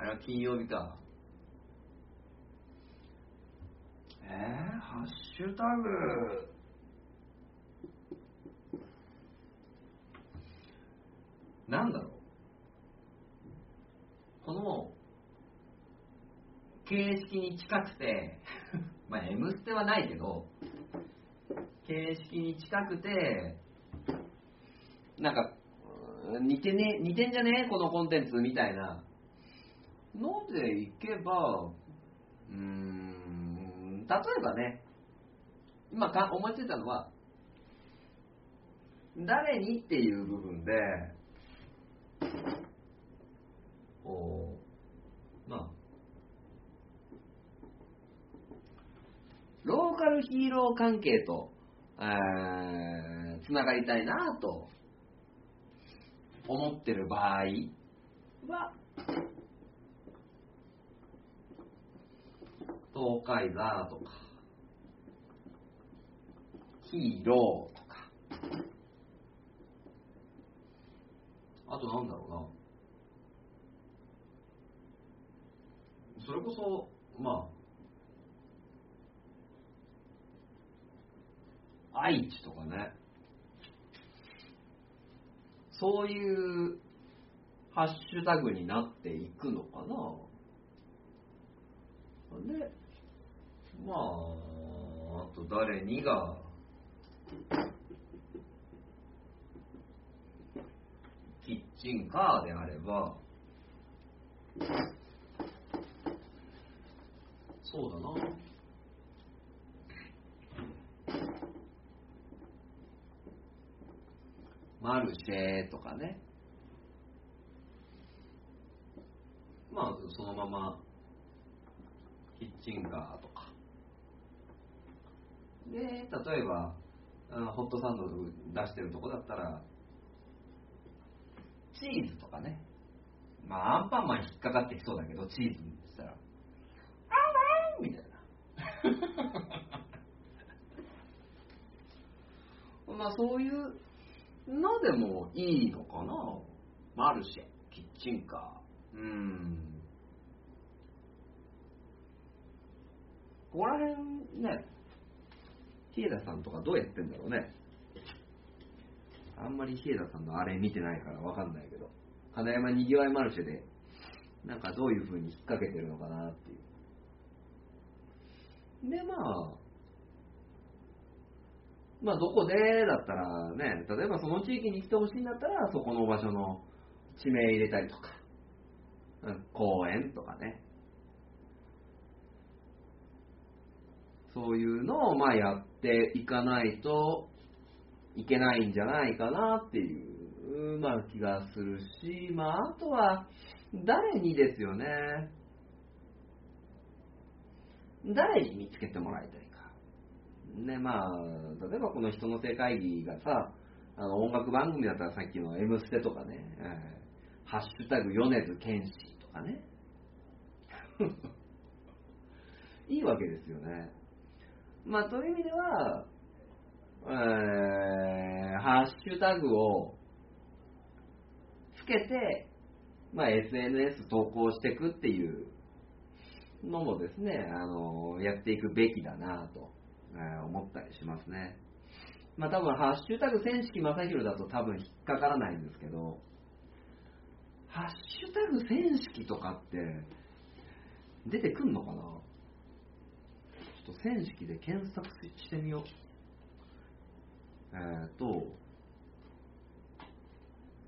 あれは金曜日か。えー、ハッシュタグ。なんだろう。この、形式に近くて、<laughs> まあ、M ステはないけど、形式に近くて、なんか、似てね、似てんじゃね？このコンテンツみたいなのでいけば、うーん、例えばね、今か思いついたのは、誰にっていう部分で、こう、まあ、ローカルヒーロー関係と、えー、つながりたいなと思ってる場合は、東海座とか、ヒーローとか、あとなんだろうな、それこそ、まあ、愛知とかね、そういうハッシュタグになっていくのかな。で、まあ、あと誰にが、キッチンカーであれば、そうだな。マルシェとかね。まあ、そのまま、キッチンカーとか。で、例えば、ホットサンド出してるとこだったら、チーズとかね。まあ、アンパンマン引っかかってきそうだけど、チーズにしたら、あーみたいな。<laughs> まあ、そういうのでもいいのかな。マルシェ、キッチンカー。うん。ここら辺ね、ヒエダさんとかどうやってんだろうね。あんまりヒエダさんのあれ見てないからわかんないけど、金山にぎわいマルシェで、なんかどういう風に引っ掛けてるのかなっていう。で、まあ、まあ、どこでだったらね、例えばその地域に来てほしいんだったら、そこの場所の地名入れたりとか、公園とかね。そういうのをまあやっていかないといけないんじゃないかなっていう、まあ、気がするし、まあ、あとは誰にですよね。誰に見つけてもらいたいか。ね、まあ、例えばこの人の世会議がさ、あの音楽番組だったらさっきの「M ステ」とかね、えー、ハッシュタグ米津玄師とかね。<laughs> いいわけですよね。まあ、という意味では、えー、ハッシュタグをつけて、まあ、SNS 投稿していくっていうのもですね、あの、やっていくべきだなと、えー、思ったりしますね。まあ多分、ハッシュタグ千式正宏だと多分引っかからないんですけど、ハッシュタグ千式とかって出てくんのかな？と千式で検索してみよう。えっ、ー、と、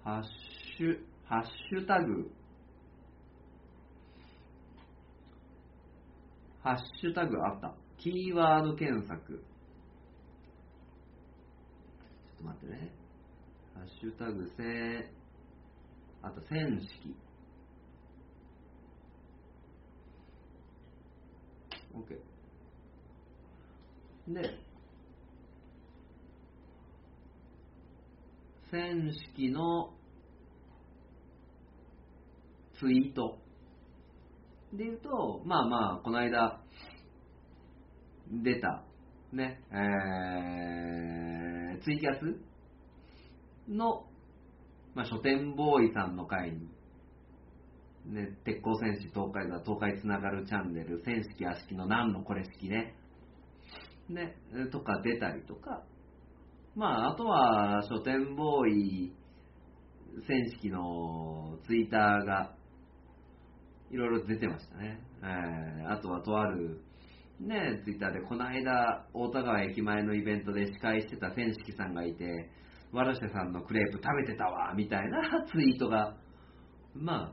ハッシュ、ハッシュタグ、ハッシュタグあった。キーワード検索。ちょっと待ってね。ハッシュタグ、せあと、千式。OK。で、戦式のツイートで言うと、まあまあ、この間出た、ね、えー、ツイキャスの、まあ、書店ボーイさんの会に、ね、鉄鋼戦士東海だ、東海つながるチャンネル、戦式屋敷の何のこれ式ね、ね、とか出たりとか、まあ、あとは書店ボーイ選式のツイッターがいろいろ出てましたね。えー、あとはとある、ね、ツイッターでこの間、大田川駅前のイベントで司会してた千式さんがいて、わらしさんのクレープ食べてたわ、みたいなツイートが、まあ、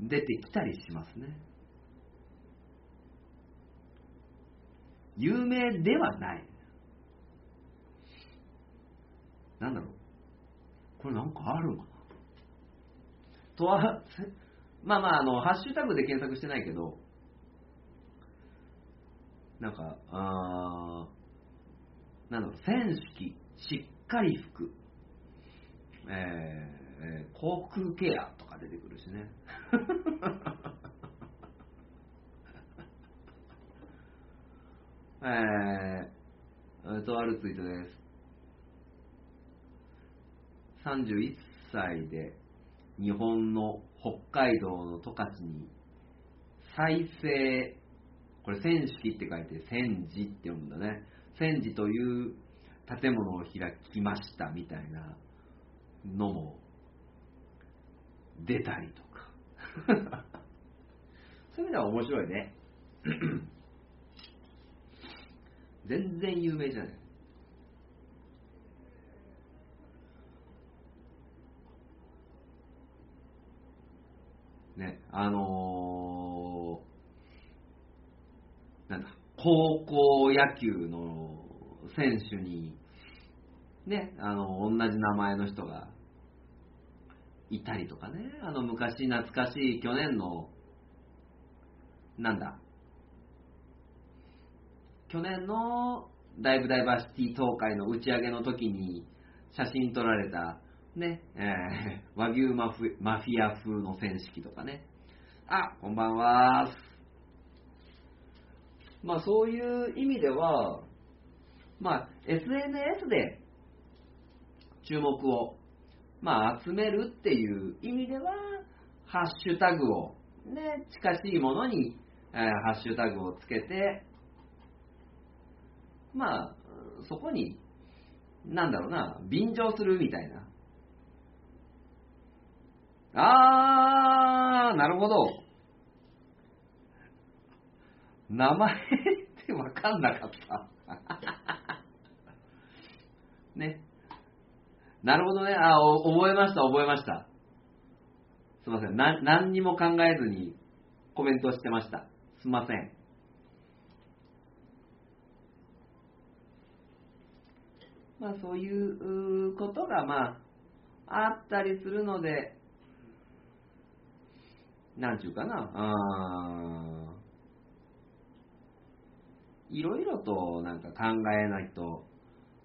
出てきたりしますね。有名ではない。なんだろう。これなんかあるんかなとは、<laughs> まあまあ、あの、ハッシュタグで検索してないけど、なんか、あーなんだろう、戦式、しっかり服、えー、航空ケアとか出てくるしね。<laughs> えー、とあるツイートです。31歳で日本の北海道の十勝に再生、これ戦式って書いて戦時って読むんだね。戦時という建物を開きましたみたいなのも出たりとか。<laughs> そういう意味では面白いね。<laughs> 全然有名じゃない。ね、あのー、なんだ、高校野球の選手に、ね、あの、同じ名前の人がいたりとかね、あの、昔懐かしい去年の、なんだ、去年のダイブダイバーシティ東海の打ち上げの時に写真撮られた、ね、えー、<laughs> 和牛マフマフィア風の戦式とかね。あ、こんばんは。まあそういう意味では、まあ SNS で注目を、まあ、集めるっていう意味では、ハッシュタグを、ね、近しいものに、えー、ハッシュタグをつけて、まあ、そこに、なんだろうな、便乗するみたいな。あー、なるほど。名前ってわかんなかった。<laughs> ね。なるほどね。あ、覚えました、覚えました。すいません。な、何にも考えずにコメントしてました。すいません。まあそういうことがまああったりするので、なんちゅうかな、あいろいろとなんか考えないと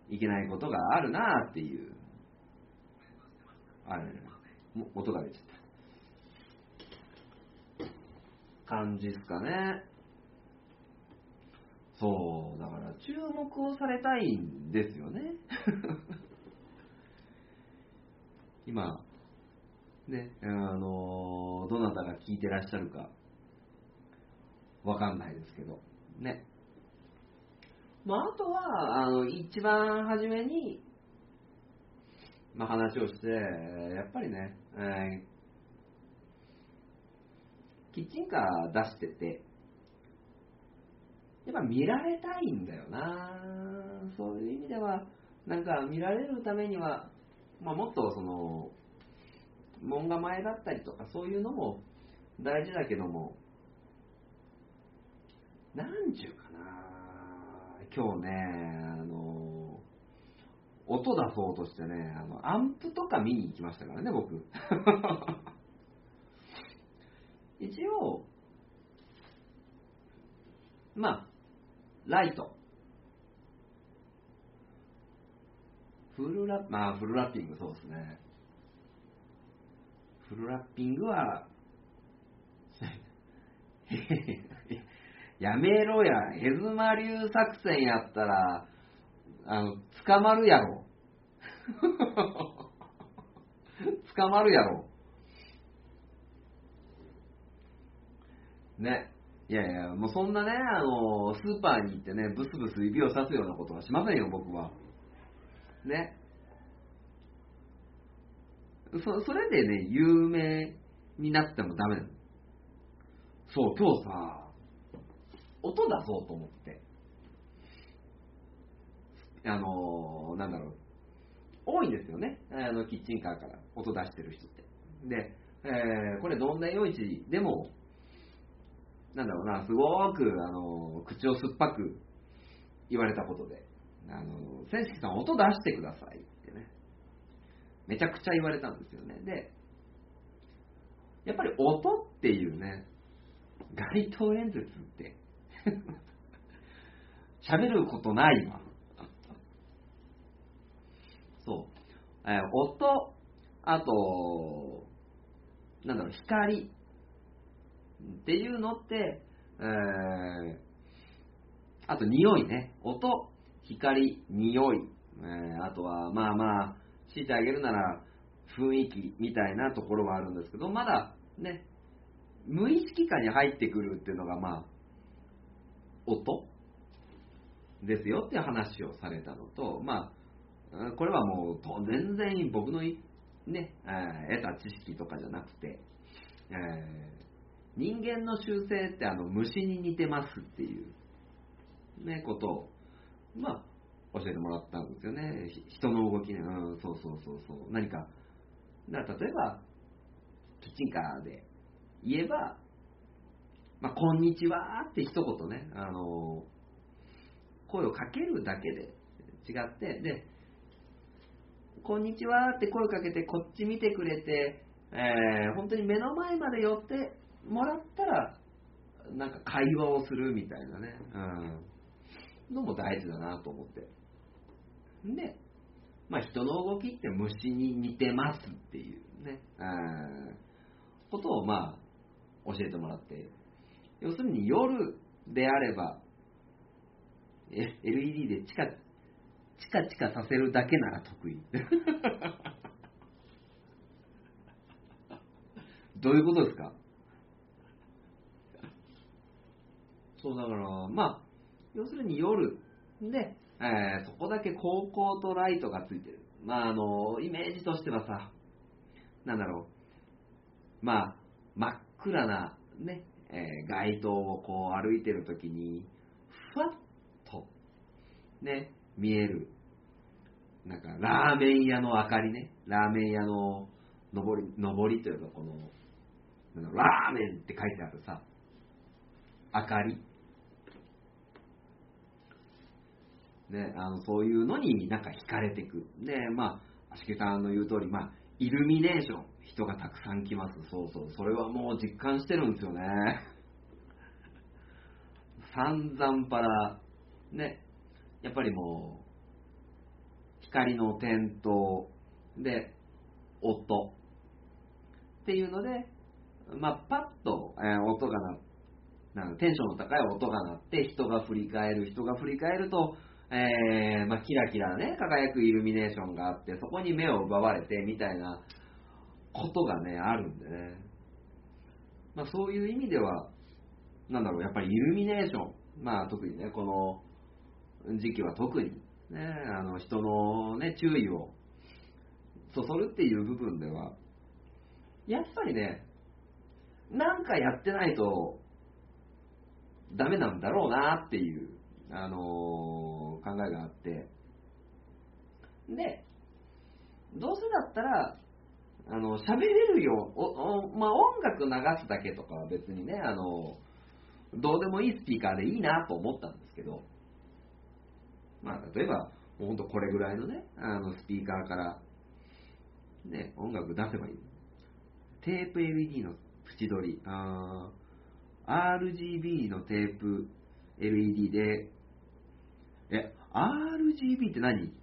いけないことがあるなっていう、あれ、音が出ちゃった。感じですかね。そう、だから注目をされたいんですよね。<laughs> 今、ね、あの、どなたが聞いてらっしゃるか、わかんないですけど、ね。まあ、あとは、あの、一番初めに、まあ、話をして、やっぱりね、えー、キッチンカー出してて、やっぱ見られたいんだよなそういう意味では、なんか見られるためには、まあ、もっとその、門構えだったりとか、そういうのも大事だけども、なんちゅうかな今日ね、あの、音出そうとしてね、あの、アンプとか見に行きましたからね、僕。<laughs> 一応、まあ、ライト。フルラッ、まあ、フルラッピングそうですね。フルラッピングは、<laughs> やめろや、ヘズマ流作戦やったら、あの、捕まるやろ。<laughs> 捕まるやろ。ね。いやいや、もうそんなね、あの、スーパーに行ってね、ブスブス指をさすようなことはしませんよ、僕は。ね。そ、それでね、有名になってもダメなの。そう、今日さ、音出そうと思って。あの、なんだろう。多いんですよね。あの、キッチンカーから音出してる人って。で、えー、これどんな夜市でも、なんだろうな、すごく、あの、口を酸っぱく言われたことで、あの、千式さん音出してくださいってね。めちゃくちゃ言われたんですよね。で、やっぱり音っていうね、街頭演説って <laughs> 喋ることないわ。そう。えー、音、あと、なんだろう、光っていうのって、えー、あと匂いね。音、光、匂い。えー、あとは、まあまあ、強いてあげるなら、雰囲気みたいなところはあるんですけど、まだね、無意識下に入ってくるっていうのが、まあ、音ですよっていう話をされたのと、まあ、これはもう全然僕のね、得た知識とかじゃなくて、えー、人間の習性ってあの虫に似てますっていう、ね、ことを、まあ、教えてもらったんですよね。人の動きね、うん、そうそうそうそう。何か、だか例えば、キッチンカーで言えば、まあ、こんにちはって一言ね、あの、声をかけるだけで違って、で、こんにちはって声をかけて、こっち見てくれて、えー、本当に目の前まで寄ってもらったら、なんか会話をするみたいなね、うん、のも大事だなと思って。で、まあ、人の動きって虫に似てますっていうね、うん、ことをまあ、教えてもらって、要するに夜であれば、LED でチカチカチカさせるだけなら得意。<laughs> どういうことですか？そうだから、まあ、要するに夜で、えー、そこだけ高校とライトがついてる。まあ、あの、イメージとしてはさ、なんだろう、まあ、真っ暗な、ね、えー、街灯をこう歩いてるときに、ふわっと、ね、見える、なんか、ラーメン屋の明かりね、ラーメン屋の上り、上りというか、この、ラーメンって書いてあるさ、明かり。ね、あのそういうのになんか惹かれていく。で、まあ、足木さんの言う通り、まあ、イルミネーション、人がたくさん来ます。そうそう。それはもう実感してるんですよね。<laughs> 散々パラ、ね、やっぱりもう、光の点灯で、音っていうので、まあ、パッと、えー、音がななテンションの高い音が鳴って人が振り返る人が振り返ると、えー、まあ、キラキラね輝くイルミネーションがあってそこに目を奪われてみたいなことがねあるんでね、まあ、そういう意味ではなんだろうやっぱりイルミネーション。まあ特にねこの時期は特にねあの人のね注意をそそるっていう部分ではやっぱりねなんかやってないとダメなんだろうなっていう、あのー、考えがあって。で、どうせだったら、あの、喋れるよ、おおまあ、音楽流すだけとかは別にね、あの、どうでもいいスピーカーでいいなと思ったんですけど、まあ、例えば、もうほんとこれぐらいのね、あの、スピーカーから、ね、音楽出せばいい。テープ LED の縁取り、あ RGB のテープ LED で、え、RGB って何？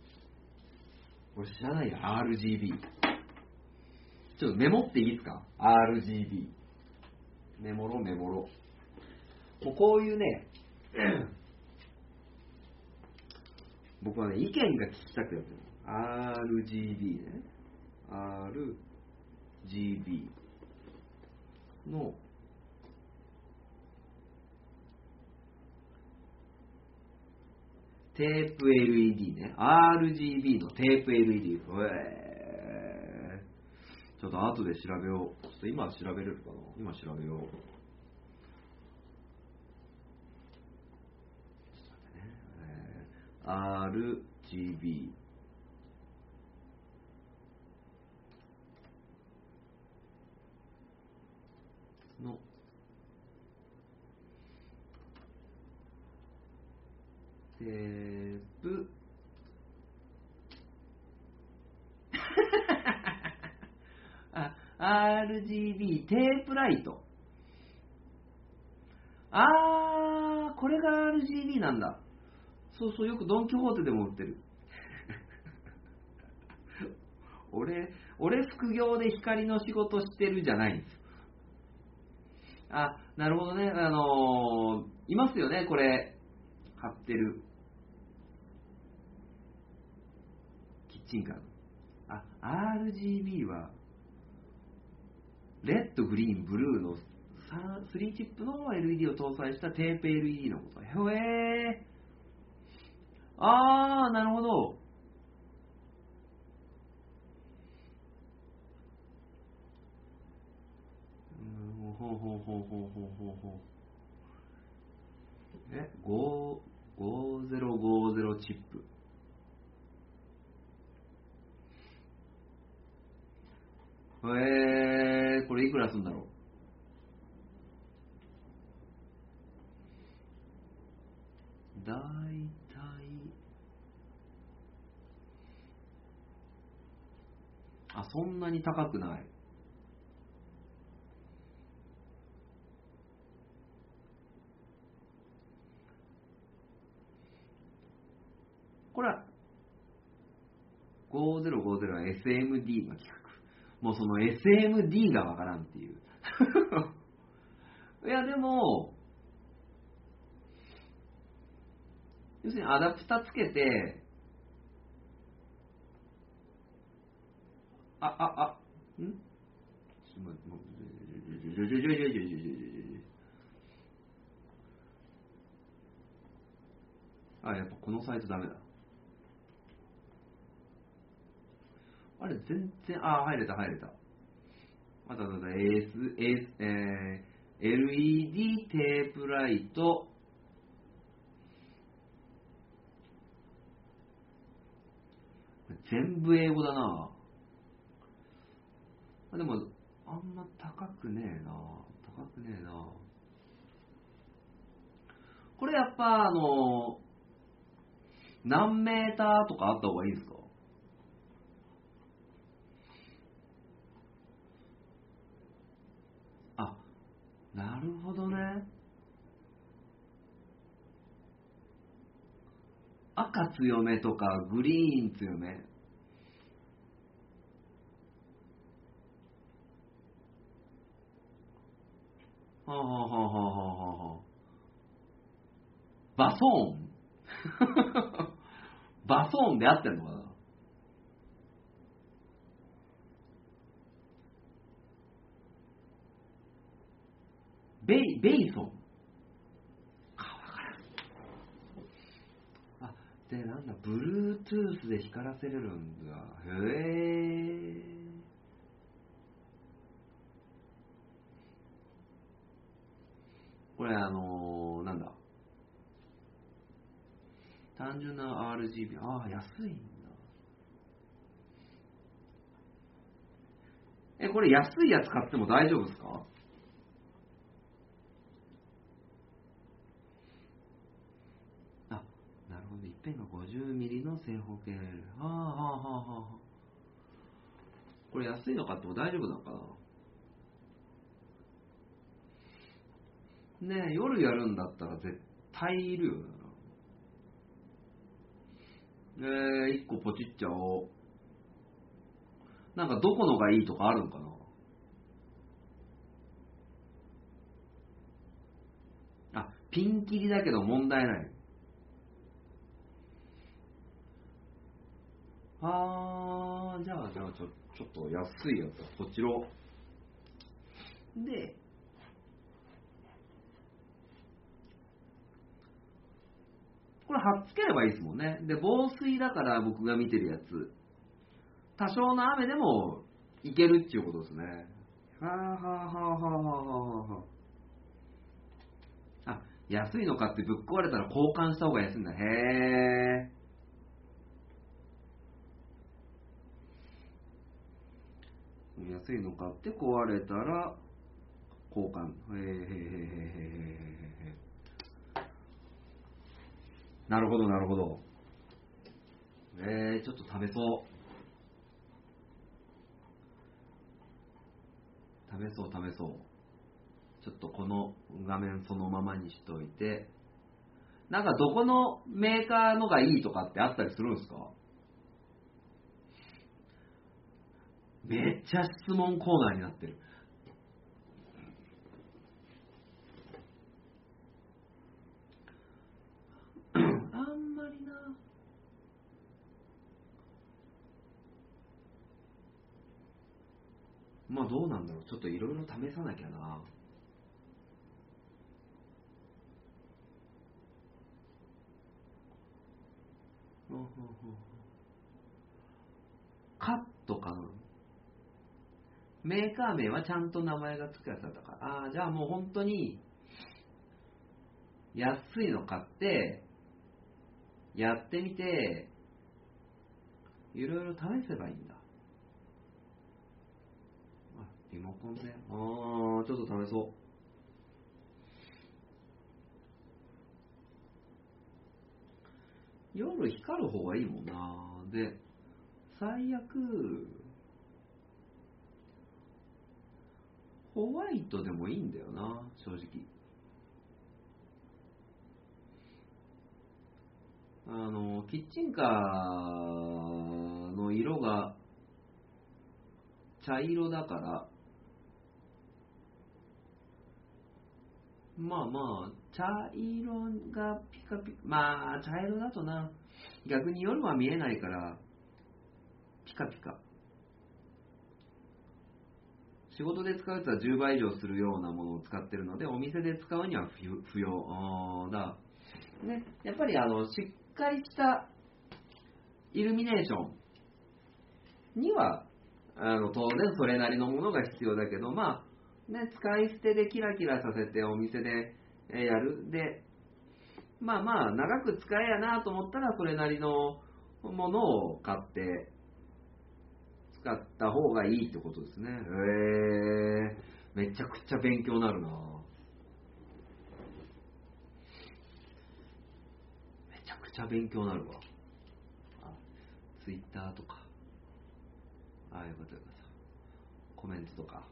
俺知らないよ、RGB。ちょっとメモっていいですか ?RGB。メモろ、メモろ。もうこういうね、僕はね、意見が聞きたくて RGB ね。RGB。のテープ LED ね。RGB のテープ LED。えー、ちょっと後で調べよう。ちょっと今調べれるかな？今調べよう。RGB。のテープ RGB <laughs> テープライト。あー、これが RGB なんだ。そうそう、よくドン・キホーテでも売ってる。<laughs> 俺、俺副業で光の仕事してるじゃないんです。あ、なるほどね。あのー、いますよね、これ。貼ってる。キッチンカーの。あ、RGB は、レッド、グリーン、ブルーの3チップの LED を搭載したテープ LED のこと。へえ。あー、なるほど。うん、ほうほうほうほうほうほうほう。え、5050チップ。へえー、これいくらすんだろう？だいたいあそんなに高くない。これは5050は SMD の企画。もうその SMD がわからんっていう。<laughs> いやでも要するにアダプタつけて、あ、あ、あ、ん？あ、やっぱこのサイトダメだ。あれ、全然、あ、入れた、入れた。またまた AS、AS、えー、LED テープライト、全部英語だな。でも、あんま高くねえな。高くねえな。これやっぱ、あの、何メーターとかあった方がいいですかあ、なるほどね。赤強めとかグリーン強め。はあはあはあはあはあはあ。バソーン。<laughs> バソーンで合ってんのかな？ベイ、ベイソン。あ、で、なんだ、ブルートゥースで光らせれるんだ。へえ。これあのー、なんだ。単純な RGB。ああ、安いんだ。え、これ安いやつ買っても大丈夫ですかあ、なるほど。一辺が50ミリの正方形。はあはあはあはあ。これ安いの買っても大丈夫なのかな？ねえ夜やるんだったら絶対いるよな。えー、一個ポチっちゃおう。なんかどこのがいいとかあるんかな？あ、ピンキリだけど問題ない。あー、じゃあ、じゃあ、ちょ、ちょっと安いやつ、こちら。で、これ貼っつければいいですもんね。で、防水だから僕が見てるやつ。多少の雨でもいけるっていうことですね。はあはあはあはあはあはあ。あ、安いのかってぶっ壊れたら交換した方が安いんだ。へえ。安いの買って壊れたら交換。へえへえへえへえへえ。なるほど、なるほど。えー、ちょっと食べそう。試そう試そう。ちょっとこの画面そのままにしといて、なんかどこのメーカーのがいいとかってあったりするんですか？めっちゃ質問コーナーになってる。あんまりな。まあどうなんだろう。ちょっといろいろ試さなきゃな。カットかなメーカー名はちゃんと名前が付くやつだったから。ああ、じゃあもう本当に、安いの買って、やってみて、いろいろ試せばいいんだ。あ、リモコンね。ああ、ちょっと試そう。夜光る方がいいもんな。で、最悪、ホワイトでもいいんだよな、正直。あの、キッチンカーの色が茶色だから、まあまあ、茶色がピカピカ、まあ、茶色だとな、逆に夜は見えないから、ピカピカ。仕事で使うやつは10倍以上するようなものを使ってるので、お店で使うには不要。だね、やっぱりあの、しっかりしたイルミネーションには、あの当然それなりのものが必要だけど、まあ、ね、使い捨てでキラキラさせてお店でやる。で、まあまあ、長く使えやなと思ったら、それなりのものを買って、使った方がいいってことですね。へえめちゃくちゃ勉強になるなめちゃくちゃ勉強になるわ。あ、ツイッターとか。ああ、よかったよかった。コメントとか。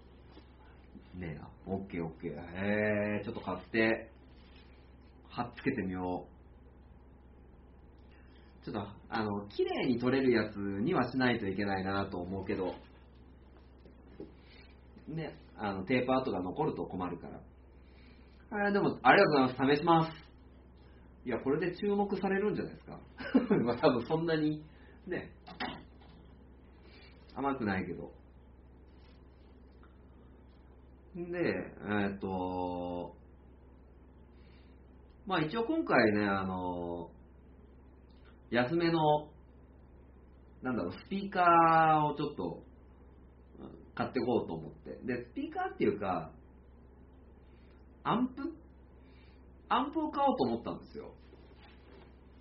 ねえな。オッケーオッケー。へえちょっと買って、貼っつけてみよう。ちょっと、あの、綺麗に撮れるやつにはしないといけないなと思うけど、ね、あの、テープアートが残ると困るから。あでも、ありがとうございます。試します。いや、これで注目されるんじゃないですか。<laughs> まあ、多分そんなに、ね、甘くないけど。で、えーっと、まあ一応今回ね、あの、安めの、なんだろう、スピーカーをちょっと買ってこうと思って。で、スピーカーっていうか、アンプ？アンプを買おうと思ったんですよ。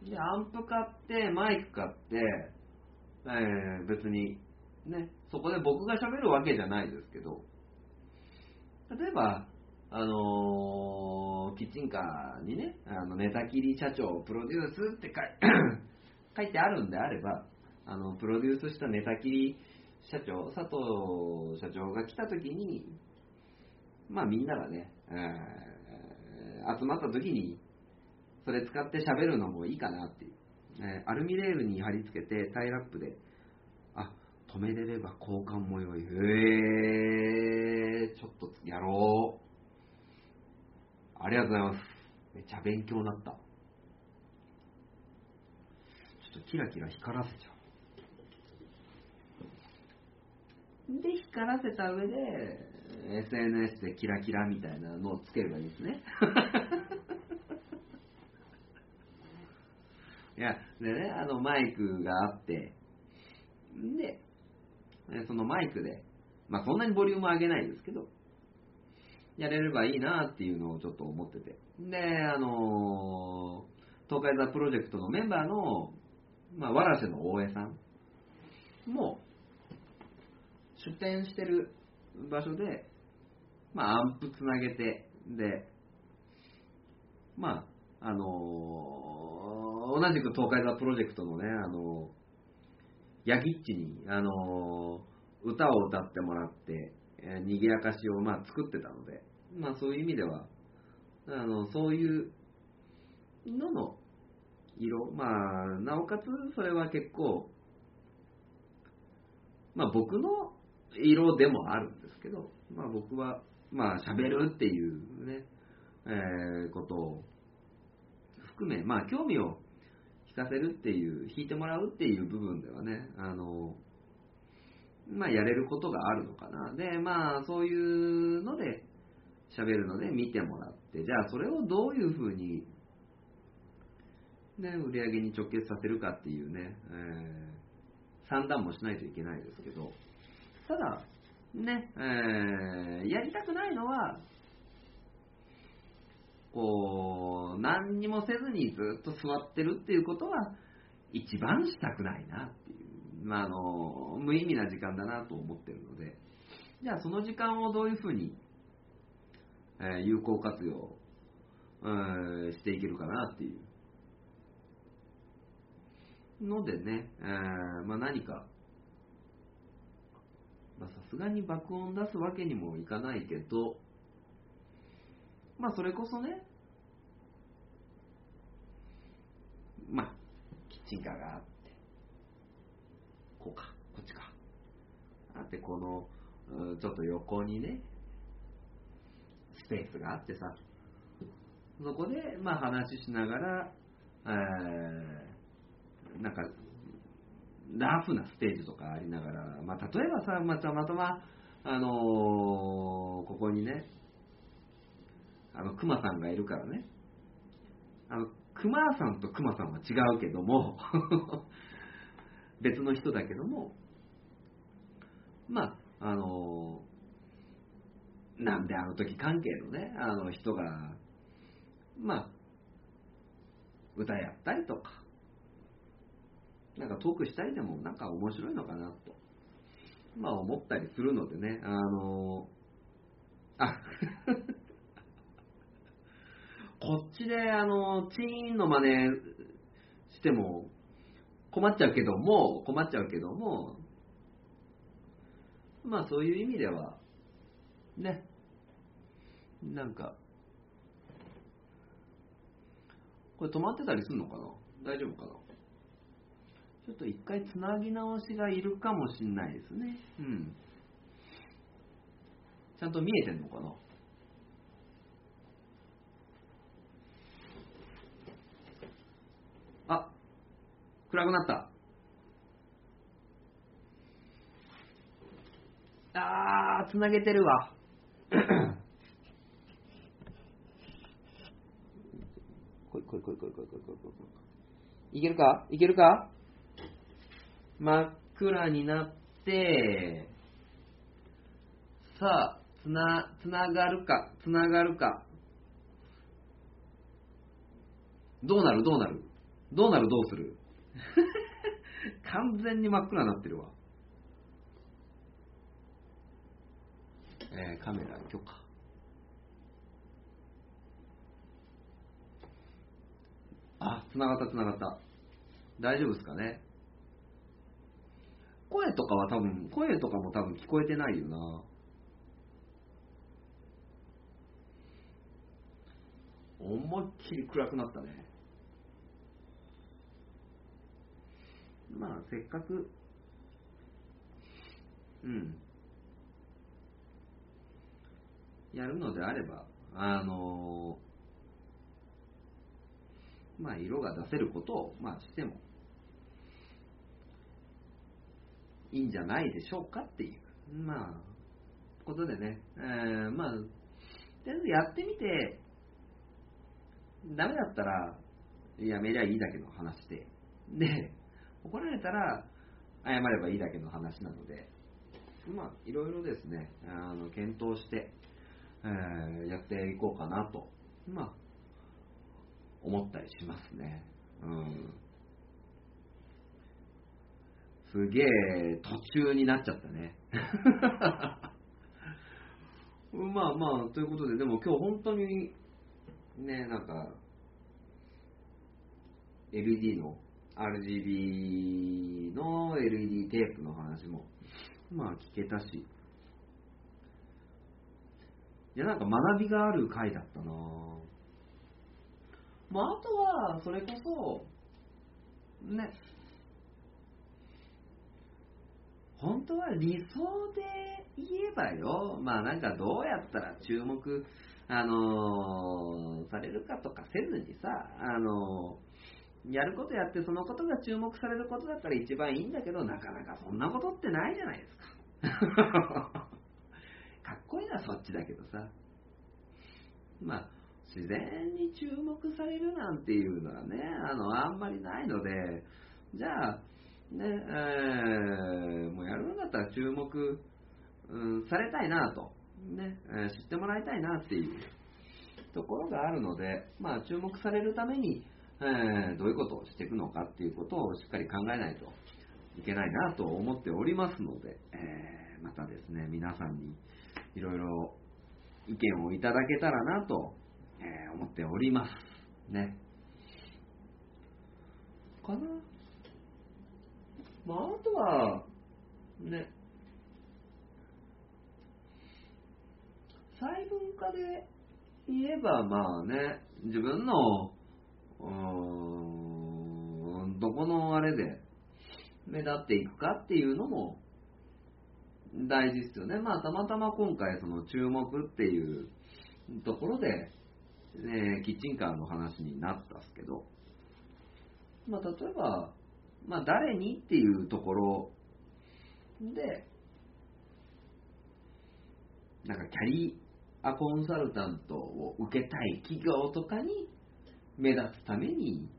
で、アンプ買って、マイク買って、えー別に、ね、そこで僕が喋るわけじゃないですけど、例えば、あのーキッチンカーにね、あの寝たきり社長プロデュースって書い書いてあるんであれば、あのプロデュースした寝たきり社長、佐藤社長が来た時に、まあみんながね、えー集まった時に、それ使って喋るのもいいかなっていう。えーアルミレールに貼り付けてタイラップで、あ、止めれれば交換も良い。へえー、ちょっとやろう。ありがとうございます。めっちゃ勉強になった。とキラキラ光らせちゃう。で、光らせた上で、SNS でキラキラみたいなのをつければいいですね。<laughs> いや、でね、あのマイクがあって、で、えそのマイクで、まあそんなにボリューム上げないですけど、やれればいいなっていうのをちょっと思ってて。で、あのー東海座プロジェクトのメンバーの、まあ、わらせの大江さんも、出展してる場所で、まあ、アンプつなげて、で、まあ、あのー同じく東海座プロジェクトのね、あのーヤギッチに、あのー歌を歌ってもらって、えー賑やかしをまあ作ってたので、まあそういう意味では、あの、そういうのの色、まあ、なおかつそれは結構、まあ僕の色でもあるんですけど、まあ僕は、まあ喋るっていうね、えーことを含め、まあ興味を弾かせるっていう、弾いてもらうっていう部分ではね、あの、まあやれることがあるのかな。で、まあそういうので喋るので見てもらって、じゃあそれをどういうふうに、ね、売り上げに直結させるかっていうね、えー算段もしないといけないですけど、ただ、ね、えーやりたくないのは、こう、何にもせずにずっと座ってるっていうことは、一番したくないなっていう、まあ、あの、無意味な時間だなと思ってるので、じゃあその時間をどういうふうに、えー有効活用、うんしていけるかなっていう。のでね、えーまあ、何か、さすがに爆音出すわけにもいかないけど、まあそれこそね、まあ、キッチンカーがあって、こうか、こっちか。あって、この、ちょっと横にね、スペースがあってさ、そこで、まあ話しながら、えーなんか、ラフなステージとかありながら、まあ、例えばさ、まあ、たまたま、あのーここにね、あの、熊さんがいるからね、あの、熊さんと熊さんは違うけども、<laughs> 別の人だけども、まあ、あのーなんであの時関係のね、あの人が、まあ、歌やったりとか、なんかトークしたりでもなんか面白いのかなと、まあ思ったりするのでね、あのあ、<laughs> こっちであの、チーンの真似しても困っちゃうけども、困っちゃうけども、まあそういう意味では、ね、なんか、これ止まってたりするのかな？大丈夫かな？ちょっと一回つなぎ直しがいるかもしんないですね。うん。ちゃんと見えてんのかな？あ、暗くなった。あー、つなげてるわ。<coughs> こいこいこいこいこいこいこいこいこい。いけるか？いけるか？真っ暗になって、さあ、つな、つながるか、つながるか。どうなる？どうなる？どうなる？どうする？<laughs> 完全に真っ暗になってるわ。えーカメラ許可。あ、つながったつながった。大丈夫ですかね？声とかは多分、声とかも多分聞こえてないよな。思いっきり暗くなったね。まあ、せっかく、うん。やるのであれば、あのまあ、色が出せることを、まあ、してもいいんじゃないでしょうかっていう、まあ、ことでね、えーまあ、とりあえずやってみて、ダメだったら、やめりゃいいだけの話で、で、怒られたら、謝ればいいだけの話なので、まあ、いろいろですね、あの検討して、えーやっていこうかなと、まあ、思ったりしますね。うん。すげえ途中になっちゃったね。<laughs> まあまあ、ということで、でも今日本当に、ね、なんか、LED の、RGB の LED テープの話も、まあ聞けたし、いや、なんか学びがある回だったなまあ、あとは、それこそ、ね、本当は理想で言えばよ、まあなんかどうやったら注目、あのーされるかとかせずにさ、あのーやることやってそのことが注目されることだったら一番いいんだけど、なかなかそんなことってないじゃないですか。<laughs> かっこいいのはそっちだけどさ。まあ、自然に注目されるなんていうのはね、あの、あんまりないので、じゃあ、ね、えーもうやるんだったら注目、うん、されたいなと、ね、えー知ってもらいたいなっていうところがあるので、まあ、注目されるために、えーどういうことをしていくのかっていうことをしっかり考えないといけないなと思っておりますので、えーまたですね、皆さんにいろいろ意見をいただけたらなと、え思っております。ね。かな？まあ、あとは、ね、細分化で言えば、まあね、自分の、うん、どこのあれで目立っていくかっていうのも大事ですよね。まあ、たまたま今回、その注目っていうところで、ね、キッチンカーの話になったんですけど、まあ、例えば、まあ、誰にっていうところで、なんかキャリアコンサルタントを受けたい企業とかに目立つために、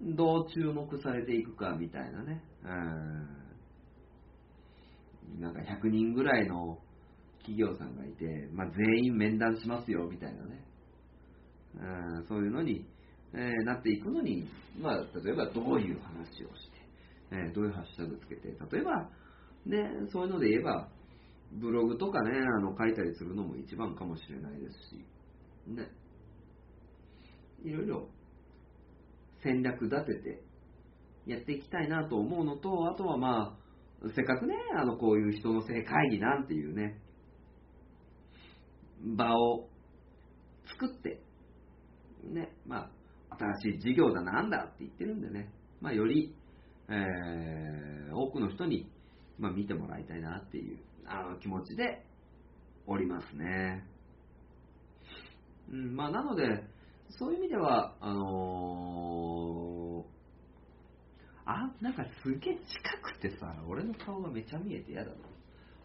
どう注目されていくかみたいなね。うん。なんか100人ぐらいの企業さんがいて、まあ、全員面談しますよみたいなね。うん、そういうのに、えーなっていくのに、まあ、例えばどういう話をして、えーどういうハッシュタグつけて、例えば、ね、そういうので言えば、ブログとかね、あの書いたりするのも一番かもしれないですし、ね、いろいろ戦略立ててやっていきたいなと思うのと、あとはまあ、せっかくね、あのこういう人の性会議なんていうね、場を作って、ね、まあ、新しい事業だなんだって言ってるんでね、まあ、より、えー多くの人に、まあ、見てもらいたいなっていうあの気持ちでおりますね。うん、まあ、なので、そういう意味では、あのーあ、なんかすげえ近くてさ、俺の顔がめちゃ見えて嫌だな。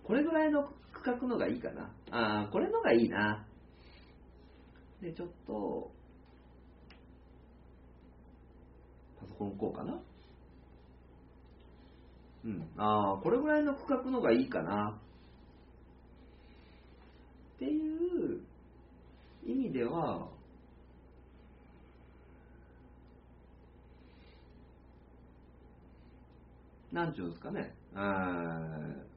これぐらいの区画のがいいかな。あーこれのがいいな。で、ちょっと、パソコンこうかな。うん。ああ、これぐらいの区画のがいいかな。っていう意味では、なんちゅうんですかね。あー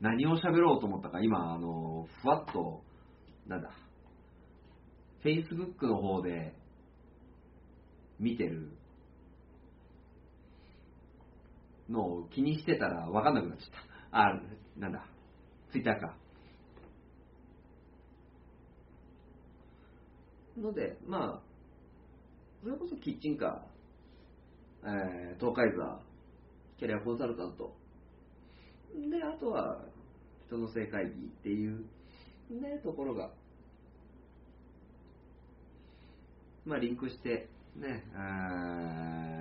何を喋ろうと思ったか、今、あの、ふわっと、なんだ、Facebook の方で見てるのを気にしてたら分かんなくなっちゃった。あ、なんだ、Twitter か。ので、まあ、それこそキッチンカー、えー東海座、キャリアコンサルタント、で、あとは、人の正会議っていう、ね、ところが、まあ、リンクして、ね、あ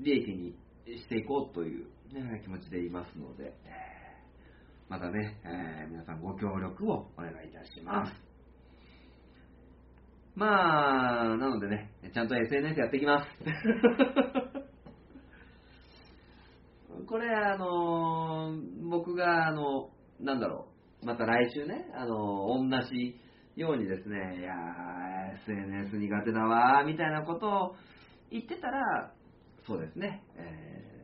利益にしていこうという、ね、気持ちでいますので、またね、えー皆さんご協力をお願いいたします。まあ、なのでね、ちゃんと SNS やっていきます。<laughs> これ、あの僕が、あの、なんだろう、また来週ね、あのー同じようにですね、いやー、SNS 苦手だわー、みたいなことを言ってたら、そうですね、えー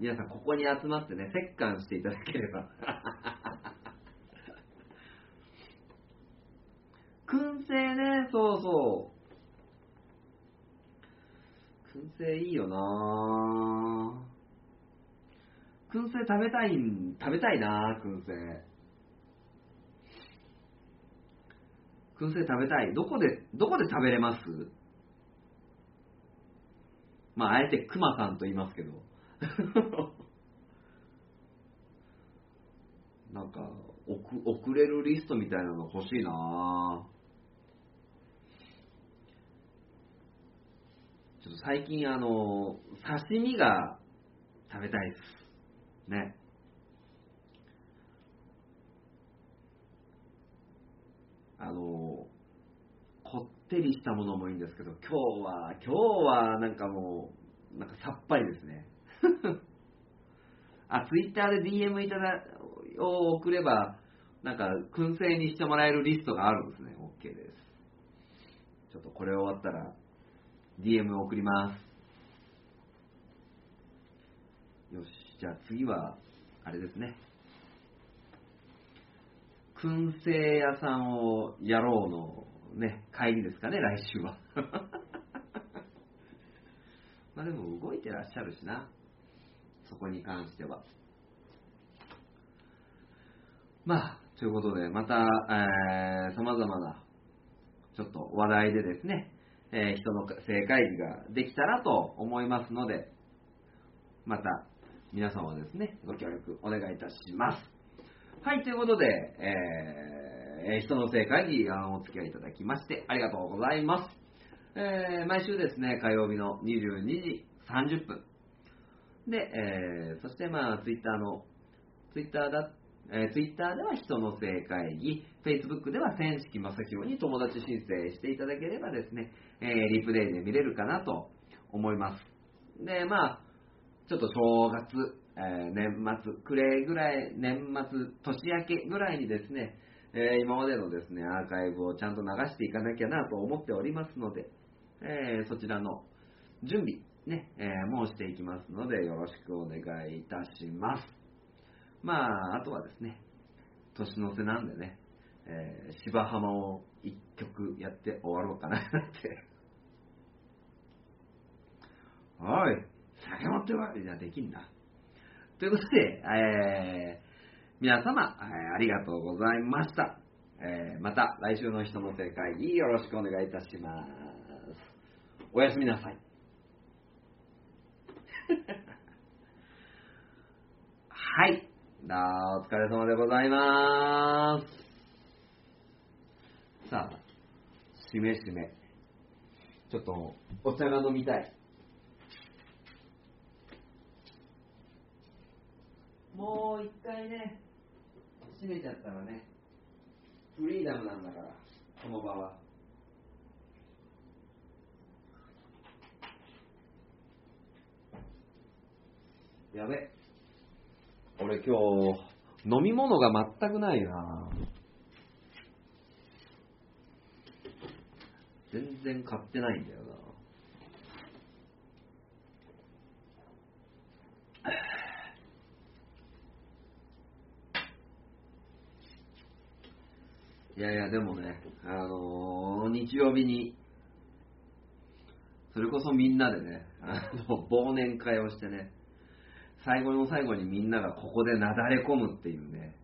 皆さんここに集まってね、折感していただければ。<laughs> 燻製ね、そうそう。燻製いいよなぁ燻製食べたいん、食べたいな燻製。燻製食べたい。どこで、どこで食べれます？まあ、あえて熊さんと言いますけど。<laughs> なんか、送れるリストみたいなの欲しいなちょっと最近あの、刺身が食べたいです。ね。あの、こってりしたものもいいんですけど、今日は、今日はなんかもう、なんかさっぱりですね。<laughs> あ、ツイッターで DM いただ、を送れば、なんか、燻製にしてもらえるリストがあるんですね。OK です。ちょっとこれ終わったら、DM 送ります。よし、じゃあ次は、あれですね。燻製屋さんをやろうのね、帰りですかね、来週は。<laughs> まあでも動いてらっしゃるしな。そこに関しては。まあ、ということで、また、えー、様々な、ちょっと話題でですね、えー、人の正会議ができたらと思いますので、また、皆様ですね、ご協力お願いいたします。はい、ということで、えー、人の正会議お付き合いいただきましてありがとうございます。えー、毎週ですね、火曜日の22時30分。で、えー、そしてまあ、ツイッターの、ツイッターだ、えー、ツイッターでは人の正会議、フェイスブックでは千式正宏に友達申請していただければですね、えー、リプレイで見れるかなと思います。で、まあ、ちょっと正月、えー、年末、暮れぐらい、年末、年明けぐらいにですね、えー、今までのですね、アーカイブをちゃんと流していかなきゃなと思っておりますので、えー、そちらの準備、ね、えー、もうしていきますので、よろしくお願いいたします。まあ、あとはですね、年の瀬なんでね、えー、芝浜を一曲やって終わろうかなって。<laughs> おい、酒持ってこいじゃできんな。ということで、えー、皆様、えー、ありがとうございました。えー、また来週の人の正解議よろしくお願いいたします。おやすみなさい。<laughs> はい。お疲れ様でございます。さあ、しめしめ。ちょっと、お茶が飲みたい。もう一回ね、閉めちゃったらね、フリーダムなんだから、この場は。やべ。俺今日、飲み物が全くないな全然買ってないんだよな。いやいや、でもね、あのー、日曜日に、それこそみんなでね、あの、忘年会をしてね、最後の最後にみんながここでなだれ込むっていうね、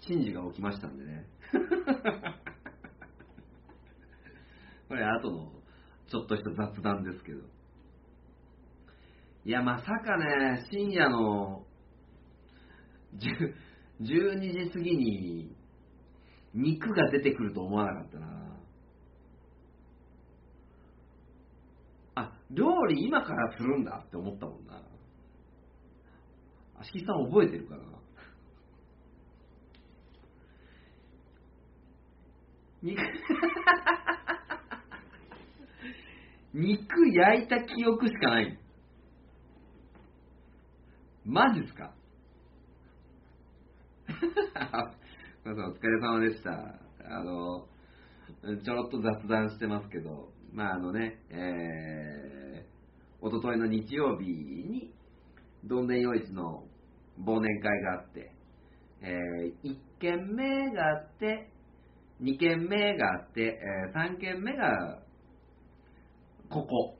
珍事が起きましたんでね。<laughs> これ後のちょっとした雑談ですけど。いや、まさかね、深夜の12時過ぎに肉が出てくると思わなかったな。あ料理今からするんだって思ったもんな。足木さん覚えてるかな。肉肉焼いた記憶しかない。マジっすか？<laughs> 皆さんお疲れ様でした。あの、ちょろっと雑談してますけど、まああのね、えー、おとといの日曜日に、どんでん夜市の忘年会があって、えー、1軒目があって、2軒目があって、えー、3軒目が、ここ。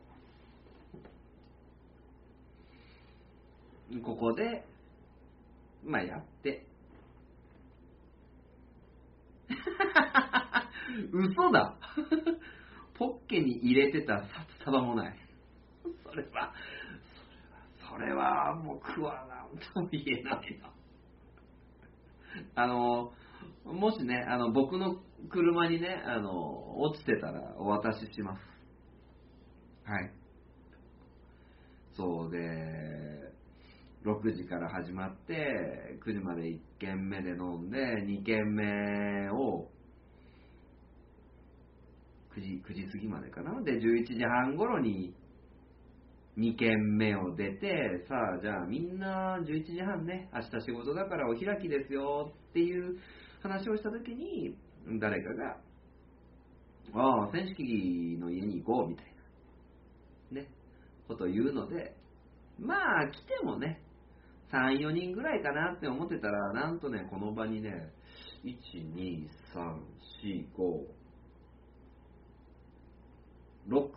ここで、まあやって。<laughs> 嘘だポッケに入れてた札束もない。それは、それは、それは僕は何とも言えないな。あの、もしね、あの、僕の車にね、あの、落ちてたらお渡しします。はい。そうで、6時から始まって、9時まで1軒目で飲んで、2軒目を、9時、9時過ぎまでかな？で、11時半頃に2軒目を出て、さあ、じゃあみんな11時半ね、明日仕事だからお開きですよっていう話をしたときに、誰かが、ああ、選手機の家に行こうみたいな、ね、ことを言うので、まあ、来てもね、3、4人ぐらいかなって思ってたら、なんとね、この場にね、1、2、3、4、5、6、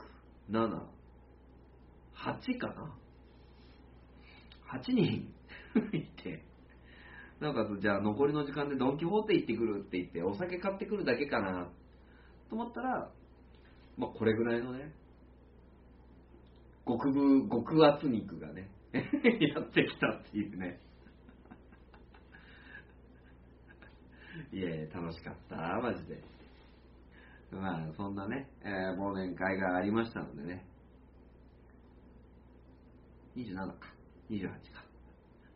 7、8かな ?8 人 <laughs> いて、なんかじゃあ残りの時間でドン・キホーテ行ってくるって言って、お酒買ってくるだけかなと思ったら、まあこれぐらいのね、極部、極厚肉がね、<laughs> やってきたっていうね。<laughs> いやいや、楽しかった、マジで。まあ、そんなね、えー忘年会がありましたのでね。27か、28か。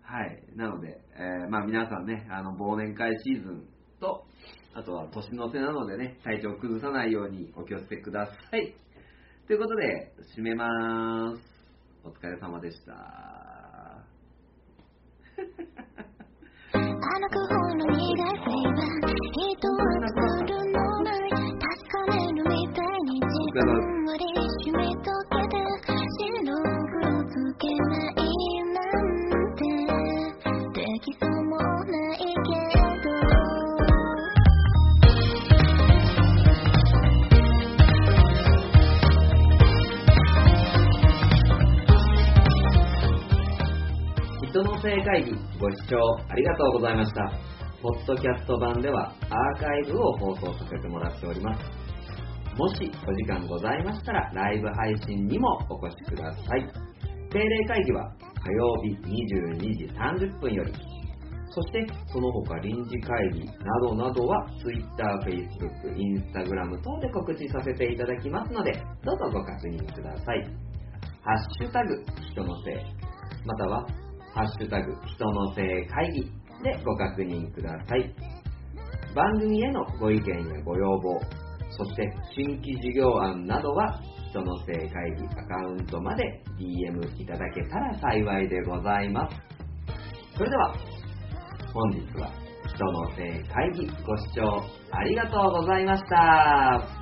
はい。なので、えーまあ皆さんね、あの、忘年会シーズンと、あとは年の瀬なのでね、体調崩さないようにお気をつけください。ということで、締めまーす。お疲れ様でした。あの人の正会議ご視聴ありがとうございました。ポッドキャスト版ではアーカイブを放送させてもらっております。もしお時間ございましたらライブ配信にもお越しください。定例会議は火曜日22時30分より、そしてその他臨時会議などなどは Twitter、Facebook、Instagram 等で告知させていただきますので、どうぞご確認ください。ハッシュタグ人のせい、またはハッシュタグ人のせい会議でご確認ください。番組へのご意見やご要望、そして新規事業案などは人のせい会議アカウントまで DM いただけたら幸いでございます。それでは本日は人のせい会議ご視聴ありがとうございました。